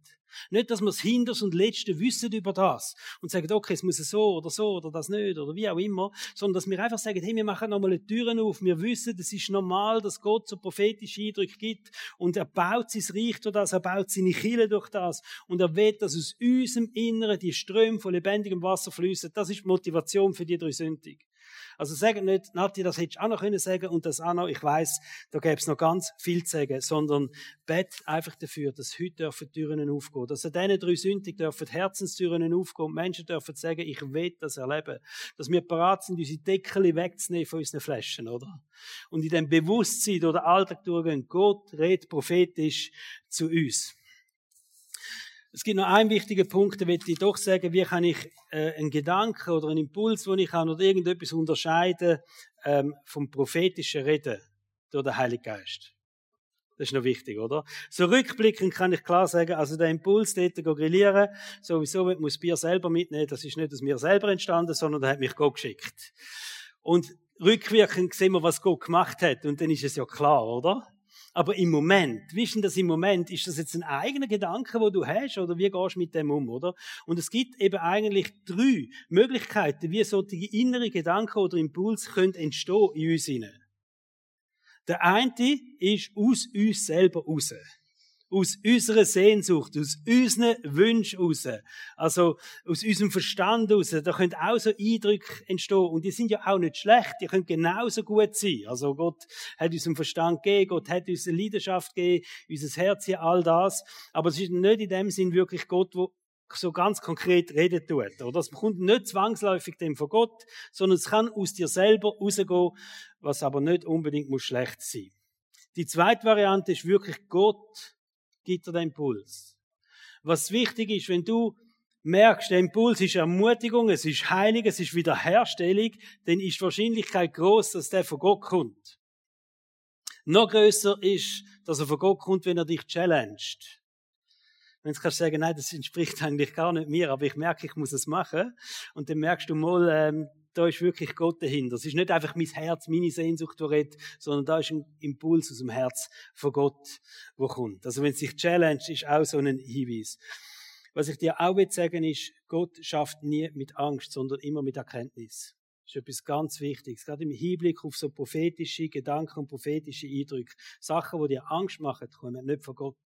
Nicht, dass wir das Hinters und Letzte wissen über das und sagen, okay, es muss so oder so oder das nicht oder wie auch immer, sondern dass wir einfach sagen, hey, wir machen nochmal die Türen auf, wir wissen, es ist normal, dass Gott so prophetische Eindrücke gibt und er baut sein Reich durch das, er baut seine Kille durch das und er will, dass aus unserem Inneren die Ströme von lebendigem Wasser fließen. Das ist die Motivation für die drei Sünden. Also sagen nicht, Nati, das hättest du auch noch können sagen und das auch noch, ich weiß, da gäbe es noch ganz viel zu sagen, sondern bet einfach dafür, dass heute dürfen Türen aufgehen, dass an diesen drei Sünden dürfen Herzenstüren aufgehen und Menschen dürfen sagen, ich will das erleben, dass wir bereit sind, unsere Deckel wegzunehmen von unseren Flaschen, oder? Und in dem Bewusstsein oder Alltag durchgehen, Gott redet prophetisch zu uns. Es gibt noch einen wichtigen Punkt, möchte ich doch sagen, wie kann ich äh, einen Gedanken oder einen Impuls, den ich habe, oder irgendetwas unterscheiden ähm, vom prophetischen Reden durch den Heiligen Geist. Das ist noch wichtig, oder? So rückblickend kann ich klar sagen, also der Impuls, dort grillieren, sowieso muss Bier selber mitnehmen, das ist nicht aus mir selber entstanden, sondern der hat mich Gott geschickt. Und rückwirkend sehen wir, was Gott gemacht hat, und dann ist es ja klar, oder? Aber im Moment, denn das im Moment? Ist das jetzt ein eigener Gedanke, wo du hast, oder wie gehst du mit dem um, oder? Und es gibt eben eigentlich drei Möglichkeiten, wie solche innere Gedanken oder Impuls können entstehen in uns hinein. Der eine ist aus uns selber raus aus unserer Sehnsucht, aus unseren Wünschen raus, also aus unserem Verstand raus, da können auch so Eindrücke entstehen. Und die sind ja auch nicht schlecht, die können genauso gut sein. Also Gott hat uns einen Verstand gegeben, Gott hat uns eine Leidenschaft gegeben, unser Herz hier, all das, aber es ist nicht in dem Sinn wirklich Gott, wo so ganz konkret reden tut. Oder? Es kommt nicht zwangsläufig dem von Gott, sondern es kann aus dir selber rausgehen, was aber nicht unbedingt muss schlecht sein. Die zweite Variante ist wirklich Gott gibt dir den Impuls. Was wichtig ist, wenn du merkst, der Impuls ist Ermutigung, es ist Heilig, es ist Wiederherstellung, dann ist die Wahrscheinlichkeit groß, dass der von Gott kommt. Noch größer ist, dass er von Gott kommt, wenn er dich challenged. Wenn du kannst sagen, nein, das entspricht eigentlich gar nicht mir, aber ich merke, ich muss es machen. Und dann merkst du mal, ähm, da ist wirklich Gott dahinter. Es ist nicht einfach mein Herz, meine Sehnsucht, die redet, sondern da ist ein Impuls aus dem Herz von Gott, wo kommt. Also wenn es sich challenge, ist auch so ein Hinweis. Was ich dir auch will sagen ist, Gott schafft nie mit Angst, sondern immer mit Erkenntnis. Das ist etwas ganz Wichtiges. Gerade im Hinblick auf so prophetische Gedanken und prophetische Eindrücke. Sachen, die dir Angst machen, kommen nicht von Gott.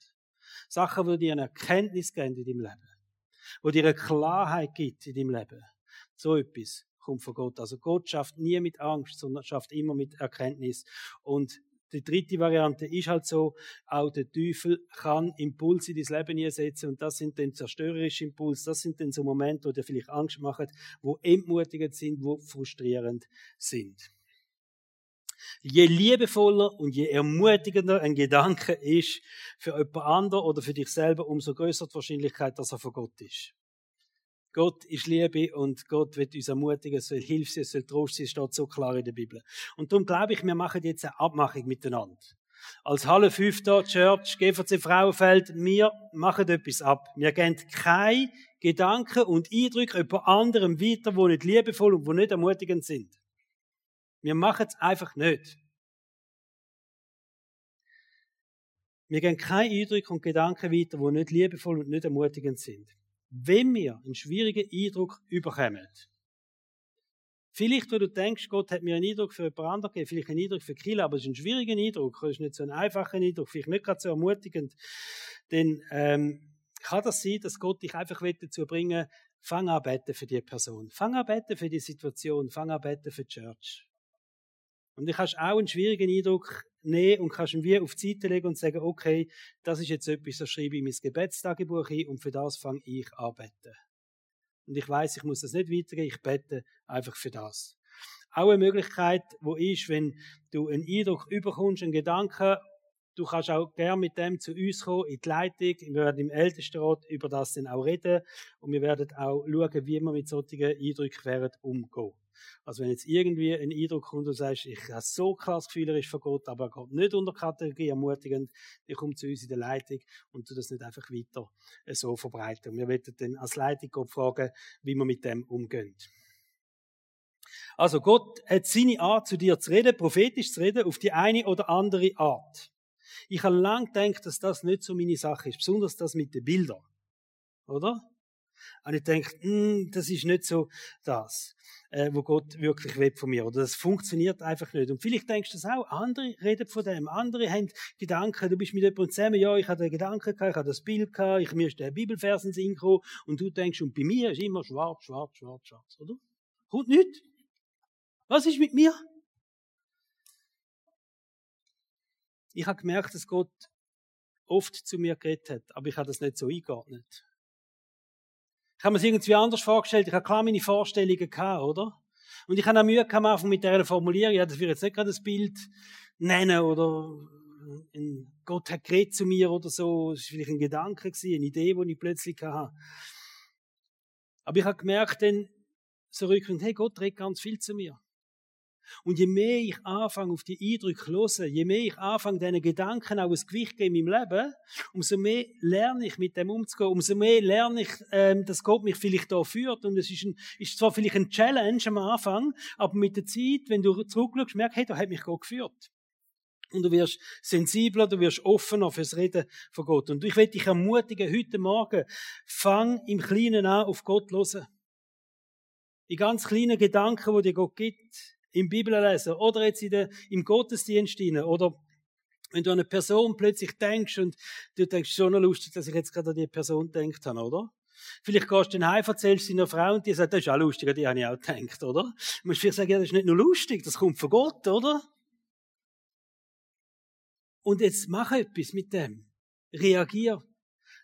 Sachen, die dir eine Erkenntnis geben in deinem Leben. Die dir eine Klarheit gibt in deinem Leben. So etwas kommt von Gott. Also Gott schafft nie mit Angst, sondern schafft immer mit Erkenntnis. Und die dritte Variante ist halt so, auch der Teufel kann Impulse in dein Leben einsetzen und das sind dann zerstörerische Impulse, das sind dann so Momente, wo dir vielleicht Angst machen, wo entmutigend sind, wo frustrierend sind. Je liebevoller und je ermutigender ein Gedanke ist für jemand anderen oder für dich selber, umso größer die Wahrscheinlichkeit, dass er von Gott ist. Gott ist Liebe und Gott wird uns ermutigen, es soll Hilfe sein, es soll Trost sein, steht so klar in der Bibel. Und darum glaube ich, wir machen jetzt eine Abmachung miteinander. Als Halle 5 da, Church, GVC Frauenfeld, wir machen etwas ab. Wir geben keine Gedanken und Eindrücke über anderem weiter, die nicht liebevoll und die nicht ermutigend sind. Wir machen es einfach nicht. Wir geben keine Eindrücke und Gedanken weiter, die nicht liebevoll und nicht ermutigend sind wenn wir einen schwierigen Eindruck überkommen, vielleicht, wo du denkst, Gott hat mir einen Eindruck für jemand anderen gegeben, vielleicht einen Eindruck für Kille, aber es ist ein schwieriger Eindruck, es ist nicht so ein einfacher Eindruck, vielleicht nicht gerade so ermutigend, dann ähm, kann das sein, dass Gott dich einfach dazu bringen fang an beten für die Person, fang an beten für die Situation, fang an beten für die Church. Und du kannst auch einen schwierigen Eindruck nehmen und kannst ihn wie auf die Seite legen und sagen, okay, das ist jetzt etwas, das schreibe ich in mein Gebetstagebuch ein und für das fange ich an beten. Und ich weiß, ich muss das nicht weitergeben, ich bete einfach für das. Auch eine Möglichkeit, wo ist, wenn du einen Eindruck überkommst, einen Gedanken, du kannst auch gerne mit dem zu uns kommen, in die Leitung. Wir werden im Ältestenrat über das dann auch reden und wir werden auch schauen, wie wir mit solchen Eindrücken umgehen. Also wenn jetzt irgendwie ein Eindruck kommt und du sagst, ich habe so krass Gefühl, er ist von Gott, aber er kommt nicht unter Kategorie ermutigend, dann kommt zu uns in der Leitung und du das nicht einfach weiter so verbreiten. Wir werden dann als Leitung Gott fragen, wie wir mit dem umgehen. Also Gott hat seine Art, zu dir zu reden, prophetisch zu reden, auf die eine oder andere Art. Ich habe lange gedacht, dass das nicht so meine Sache ist, besonders das mit den Bildern. Oder? Und ich denke, hm, das ist nicht so das, äh, wo Gott wirklich will von mir. Oder das funktioniert einfach nicht. Und vielleicht denkst du das auch, andere reden von dem, andere haben Gedanken, du bist mit jemandem zusammen, ja, ich hatte Gedanken gehabt, ich hatte das Bild gehabt, ich, mir ist der Bibelvers ins und du denkst, und bei mir ist immer schwarz, schwarz, schwarz, schwarz, oder? Kommt nicht. Was ist mit mir? Ich habe gemerkt, dass Gott oft zu mir geredet hat, aber ich habe das nicht so eingeordnet. Ich habe mir es irgendwie anders vorgestellt. Ich habe klar meine Vorstellungen gehabt, oder? Und ich habe auch Mühe am Anfang mit dieser Formulierung, ja, das wird jetzt nicht gerade das Bild nennen oder ein Gott hat geredet zu mir oder so. Es war vielleicht ein Gedanke, eine Idee, die ich plötzlich hatte. Aber ich habe gemerkt, dann so rückwärts, hey, Gott redet ganz viel zu mir. Und je mehr ich anfange, auf die Eindrücke zu hören, je mehr ich anfange, diesen Gedanken auch ein Gewicht geben in meinem Leben, umso mehr lerne ich, mit dem umzugehen, umso mehr lerne ich, ähm, dass Gott mich vielleicht da führt. Und es ist, ein, ist zwar vielleicht ein Challenge am Anfang, aber mit der Zeit, wenn du zurückschaust, merkst hey, da hat mich Gott geführt. Und du wirst sensibler, du wirst offener fürs Reden von Gott. Und ich will dich ermutigen, heute Morgen, fang im Kleinen an, auf Gott zu hören. Die ganz kleinen Gedanken, die dir Gott gibt, im Bibellesen oder jetzt der, im Gottesdienst hinein oder wenn du an eine Person plötzlich denkst und du denkst, schon lustig, dass ich jetzt gerade an die Person gedacht habe, oder? Vielleicht gehst du dann heim, erzählst deiner Frau und die sagt, das ist auch lustig, an die habe ich auch gedacht, oder? Du musst vielleicht sagen, ja, das ist nicht nur lustig, das kommt von Gott, oder? Und jetzt mach etwas mit dem. Reagier.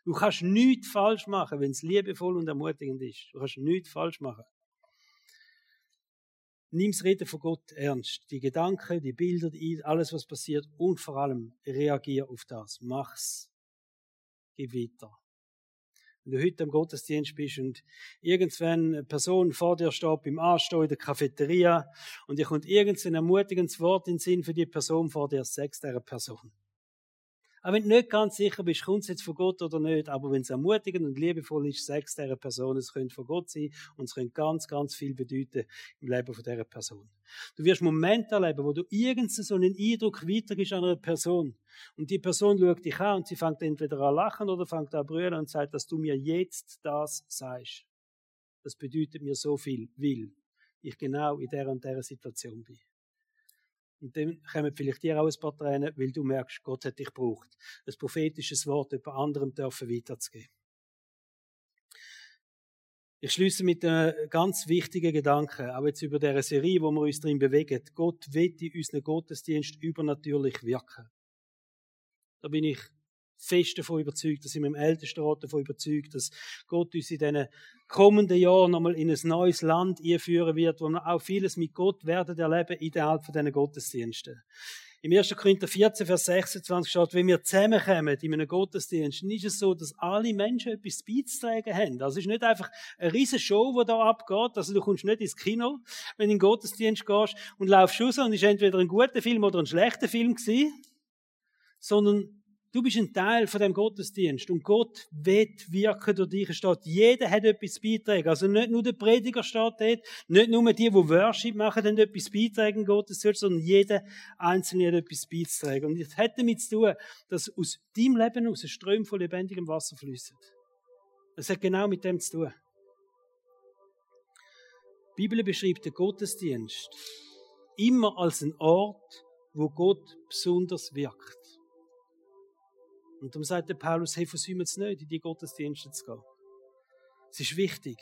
Du kannst nichts falsch machen, wenn es liebevoll und ermutigend ist. Du kannst nichts falsch machen. Nimm das Reden von Gott ernst. Die Gedanken, die Bilder, die, alles, was passiert und vor allem reagier auf das. Mach's. Geh weiter. Wenn du heute am Gottesdienst bist und irgendwann eine Person vor dir steht beim Anstehen in der Cafeteria und dir kommt irgendein ermutigendes Wort in den Sinn für die Person vor dir, sagst dieser Person. Auch wenn du nicht ganz sicher bist, kommt es jetzt von Gott oder nicht, aber wenn es ermutigend und liebevoll ist, sagst dieser Person, es könnte von Gott sein und es könnte ganz, ganz viel bedeuten im Leben von dieser Person. Du wirst Momente erleben, wo du irgendeinen so einen Eindruck weitergibst an einer Person und die Person schaut dich an und sie fängt entweder an lachen oder fängt an brüllen und sagt, dass du mir jetzt das sagst. Das bedeutet mir so viel, weil ich genau in der und der Situation bin. Und dann kommen vielleicht dir auch ein paar Tränen, weil du merkst, Gott hat dich gebraucht. Ein prophetisches Wort jemand anderem dürfen weiterzugeben. Ich schließe mit einem ganz wichtigen Gedanken, auch jetzt über diese Serie, wo wir uns drin bewegen. Gott wird in unseren Gottesdienst übernatürlich wirken. Da bin ich fest davon überzeugt, dass ich mit dem Ältestenrat davon überzeugt, dass Gott uns in diesen kommenden Jahren nochmal in ein neues Land einführen wird, wo wir auch vieles mit Gott werden erleben innerhalb von diesen Gottesdiensten. Im 1. Korinther 14, Vers 26 steht, wenn wir zusammenkommen in einem Gottesdienst, dann ist es so, dass alle Menschen etwas beizutragen haben. Also es ist nicht einfach eine riesige Show, die da abgeht. Also du kommst nicht ins Kino, wenn du in den Gottesdienst gehst und laufst raus und es ist entweder ein guter Film oder ein schlechter Film gewesen, sondern Du bist ein Teil von dem Gottesdienst und Gott wird wirken durch dich. Steht, jeder hat etwas beitragen. Also nicht nur der Prediger steht dort, nicht nur die, die Worship machen, haben etwas beitragen Gottesdienst, sondern jeder Einzelne hat etwas beitragen. Und es hat damit zu tun, dass aus deinem Leben aus ein Ström von lebendigem Wasser fließt. Es hat genau mit dem zu tun. Die Bibel beschreibt den Gottesdienst immer als einen Ort, wo Gott besonders wirkt. Und darum sagt der Paulus, hey, versäumt es nicht, in die Gottesdienste zu gehen. Es ist wichtig.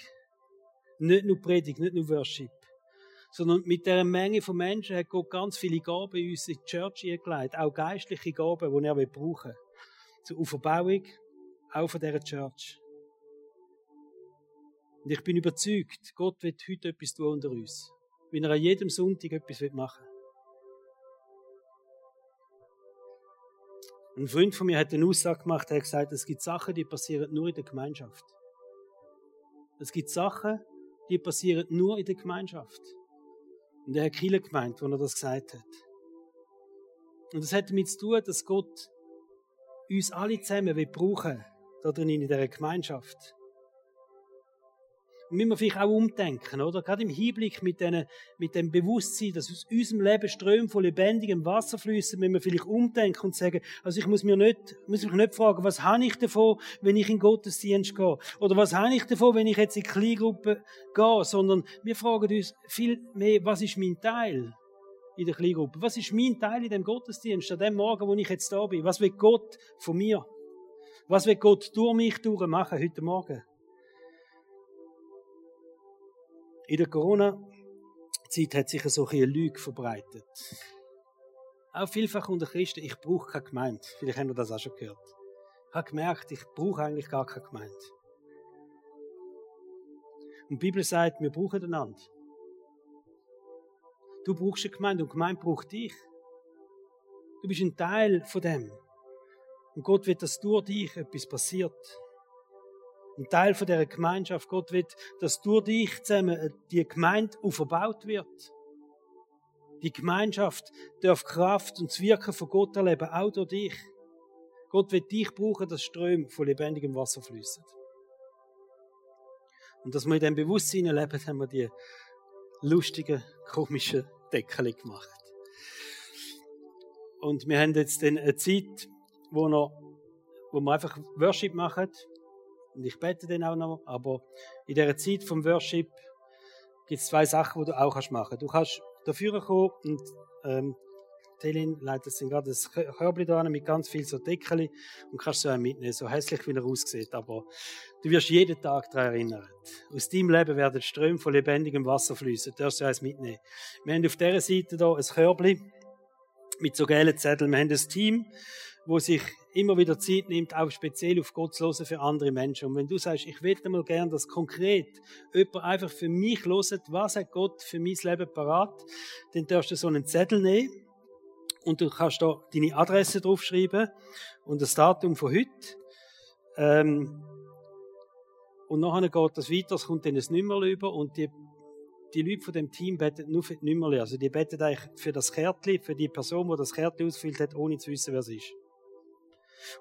Nicht nur Predigt, nicht nur Worship. Sondern mit der Menge von Menschen hat Gott ganz viele Gaben in unsere Church eingelegt. Auch geistliche Gaben, die er brauchen will. Zur Auferbauung, auch von dieser Church. Und ich bin überzeugt, Gott wird heute etwas tun unter uns. Wenn er an jedem Sonntag etwas machen will. Ein Freund von mir hat eine Aussage gemacht, er hat gesagt, es gibt Sachen, die passieren nur in der Gemeinschaft. Es gibt Sachen, die passieren nur in der Gemeinschaft. Und er hat Kille gemeint, als er das gesagt hat. Und das hat damit zu tun, dass Gott uns alle zusammen will brauchen, da drin in dieser Gemeinschaft. Müssen wir vielleicht auch umdenken, oder? Gerade im Hinblick mit, denen, mit dem Bewusstsein, dass aus unserem Leben Ströme von lebendigem Wasser fließen, müssen wir vielleicht umdenken und sagen, also ich muss mir nicht, muss mich nicht fragen, was habe ich davon, wenn ich in Gottesdienst gehe? Oder was habe ich davon, wenn ich jetzt in Kleingruppe gehe? Sondern wir fragen uns viel mehr, was ist mein Teil? in der Kleingruppe. Was ist mein Teil in dem Gottesdienst, an dem Morgen, wo ich jetzt da bin? Was will Gott von mir? Was will Gott durch mich durchmachen heute Morgen? In der Corona-Zeit hat sich so eine Lüge verbreitet. Auch vielfach unter Christen, ich brauche keine Gemeinde. Vielleicht haben wir das auch schon gehört. Ich habe gemerkt, ich brauche eigentlich gar keine Gemeinde. Und die Bibel sagt, wir brauchen einander. Du brauchst eine Gemeinde und die Gemeinde braucht dich. Du bist ein Teil von dem. Und Gott wird, dass durch dich etwas passiert. Ein Teil von dieser Gemeinschaft. Gott will, dass durch dich zusammen die Gemeinde aufgebaut wird. Die Gemeinschaft darf Kraft und das Wirken von Gott erleben, auch durch dich. Gott wird dich brauchen, dass Ströme von lebendigem Wasser fließen. Und dass wir in diesem Bewusstsein leben, haben wir die lustigen, komischen Deckel gemacht. Und wir haben jetzt eine Zeit, wo wir einfach Worship machen. Und ich bete dann auch noch. Aber in dieser Zeit vom Worship gibt es zwei Sachen, die du auch machen kannst. Du kannst dafür kommen und ähm, Telin leitet dann gerade das Körbchen da mit ganz viel so Deckel und kannst so einen mitnehmen, so hässlich wie er aussieht. Aber du wirst jeden Tag daran erinnern. Aus deinem Leben werden Ströme von lebendigem Wasser fließen. Du darfst du eins mitnehmen. Wir haben auf dieser Seite hier ein Körbchen mit so gelben Zetteln. Wir haben ein Team, wo sich immer wieder Zeit nimmt, auch speziell auf Gott zu hören für andere Menschen. Und wenn du sagst, ich würde mal gern, dass konkret jemand einfach für mich hört, was hat Gott für mein Leben parat, dann darfst du so einen Zettel nehmen und du kannst da deine Adresse draufschreiben und das Datum von heute. Ähm, und nachher geht das weiter, es kommt dann ein Nummer über und die, die Leute von dem Team beten nur für die Nummer. Also die beten eigentlich für das Kärtchen, für die Person, die das Kärtchen ausfüllt hat, ohne zu wissen, wer es ist.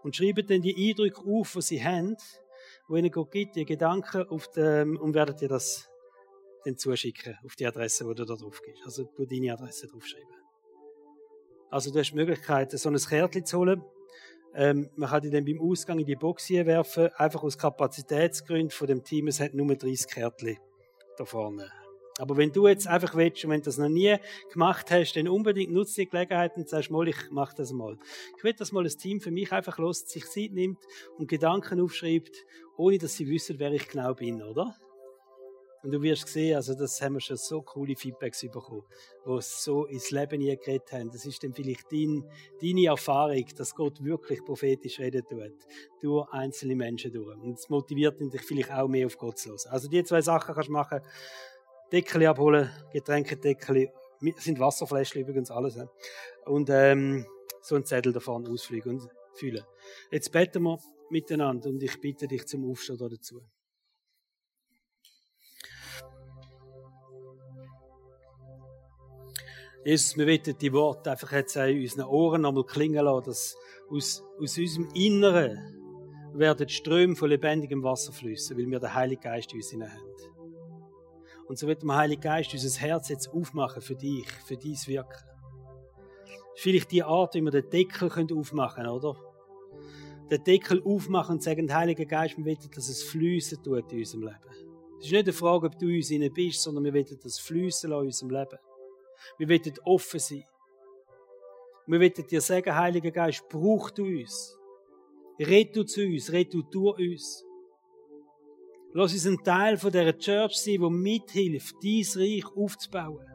Und schreiben dann die Eindrücke auf, die sie haben, wo ihnen Gott gibt, die Gedanken auf dem, und werden dir das dann zuschicken, auf die Adresse, die du da drauf gibst. Also du deine Adresse draufschreiben. Also du hast die Möglichkeit, so ein Kärtchen zu holen. Ähm, man kann die dann beim Ausgang in die Box werfen, einfach aus Kapazitätsgründen von dem Team. Es hat nur 30 Kärtchen da vorne. Aber wenn du jetzt einfach willst und wenn du das noch nie gemacht hast, dann unbedingt nutze die Gelegenheit und sagst mal, ich mache das mal. Ich will, dass mal ein Team für mich einfach los sich Zeit nimmt und Gedanken aufschreibt, ohne dass sie wissen, wer ich genau bin, oder? Und du wirst sehen, also das haben wir schon so coole Feedbacks bekommen, wo es so ins Leben geredet haben. Das ist dann vielleicht dein, deine Erfahrung, dass Gott wirklich prophetisch reden tut, durch einzelne Menschen durch. Und es motiviert dich vielleicht auch mehr auf Gott zu hören. Also die zwei Sachen kannst du machen. Deckel abholen, Getränkedeckel, sind Wasserfläschchen übrigens alles. Und ähm, so ein Zettel davon ausfliegen und fühlen. Jetzt beten wir miteinander und ich bitte dich zum Aufstehen dazu. Jesus, wir wollen die Worte einfach jetzt in unseren Ohren nochmal klingen lassen, dass aus, aus unserem Inneren werden Ströme von lebendigem Wasser fließen, weil wir den Heiligen Geist in uns haben. Und so wird der Heilige Geist unser Herz jetzt aufmachen für dich, für dein Wirken. Das ist vielleicht die Art, wie wir den Deckel aufmachen können, oder? Den Deckel aufmachen und sagen, Heiliger Geist, wir wollen, dass es fließen tut in unserem Leben. Es ist nicht eine Frage, ob du in uns bist, sondern wir wollen das fließen in unserem Leben. Wir wollen offen sein. Wir wollen dir sagen, Heiliger Geist, brauch du uns. Red du zu uns, red du durch uns. Lass uns ein Teil von dieser Church sein, die mithilft, dein Reich aufzubauen.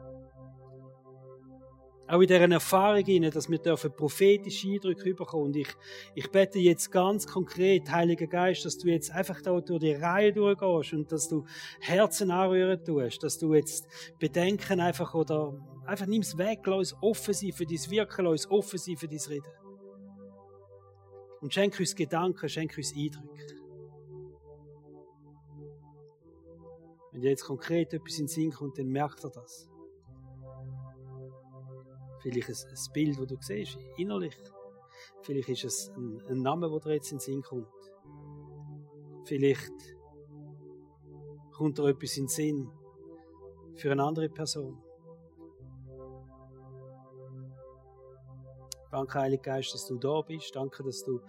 Auch in dieser Erfahrung, dass wir prophetische Eindrücke bekommen. Und ich, ich bete jetzt ganz konkret, Heiliger Geist, dass du jetzt einfach da durch die Reihe durchgehst und dass du Herzen anrühren tust, dass du jetzt Bedenken einfach oder einfach nimmst weg, lass uns offen sein für dein Wirken, lass uns offen sein für dein Reden. Und schenk uns Gedanken, schenk uns Eindrücke. Wenn dir jetzt konkret etwas in den Sinn kommt, dann merkt er das. Vielleicht ein, ein Bild, das du siehst, innerlich. Vielleicht ist es ein, ein Name, der dir jetzt in den Sinn kommt. Vielleicht kommt dir etwas in den Sinn für eine andere Person. Danke, Heiliger Geist, dass du da bist. Danke, dass du,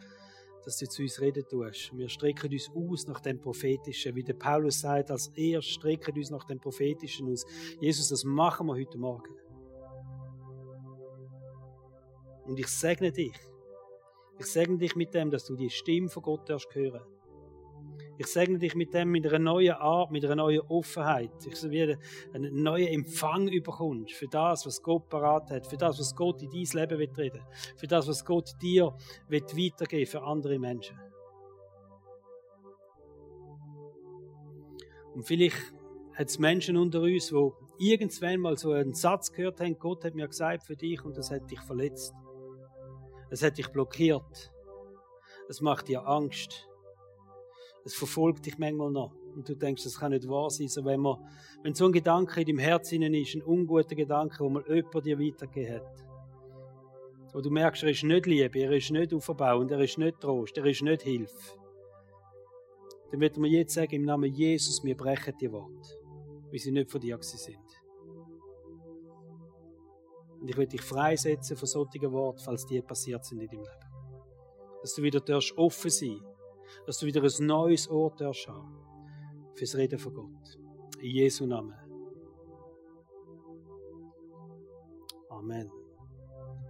dass du zu uns reden tust. Wir strecken uns aus nach dem Prophetischen. Wie der Paulus sagt, als er strecken uns nach dem Prophetischen aus. Jesus, das machen wir heute Morgen. Und ich segne dich. Ich segne dich mit dem, dass du die Stimme von Gott darfst hören. Ich segne dich mit dem, mit einer neuen Art, mit einer neuen Offenheit. Ich will einen neuen Empfang überkommst für das, was Gott parat hat, für das, was Gott in dein Leben wird reden, für das, was Gott dir wird weitergeben für andere Menschen. Und vielleicht hat es Menschen unter uns, die irgendwann mal so einen Satz gehört haben, Gott hat mir gesagt für dich und das hat dich verletzt. Es hat dich blockiert. Es macht dir Angst. Es verfolgt dich manchmal noch. Und du denkst, das kann nicht wahr sein. So, wenn, man, wenn so ein Gedanke in deinem Herzen ist, ein unguter Gedanke, wo mal jemand dir weitergegeben hat, wo du merkst, er ist nicht Liebe, er ist nicht auferbauend, er ist nicht Trost, er ist nicht Hilfe, dann wird man jetzt sagen, im Namen Jesus, wir brechen die Worte, weil sie nicht von dir sind. Und ich will dich freisetzen von solchen Worten, falls die passiert sind in deinem Leben. Dass du wieder offen sein dass du wieder ein neues Ort darfst haben fürs Reden von Gott. In Jesu Namen. Amen.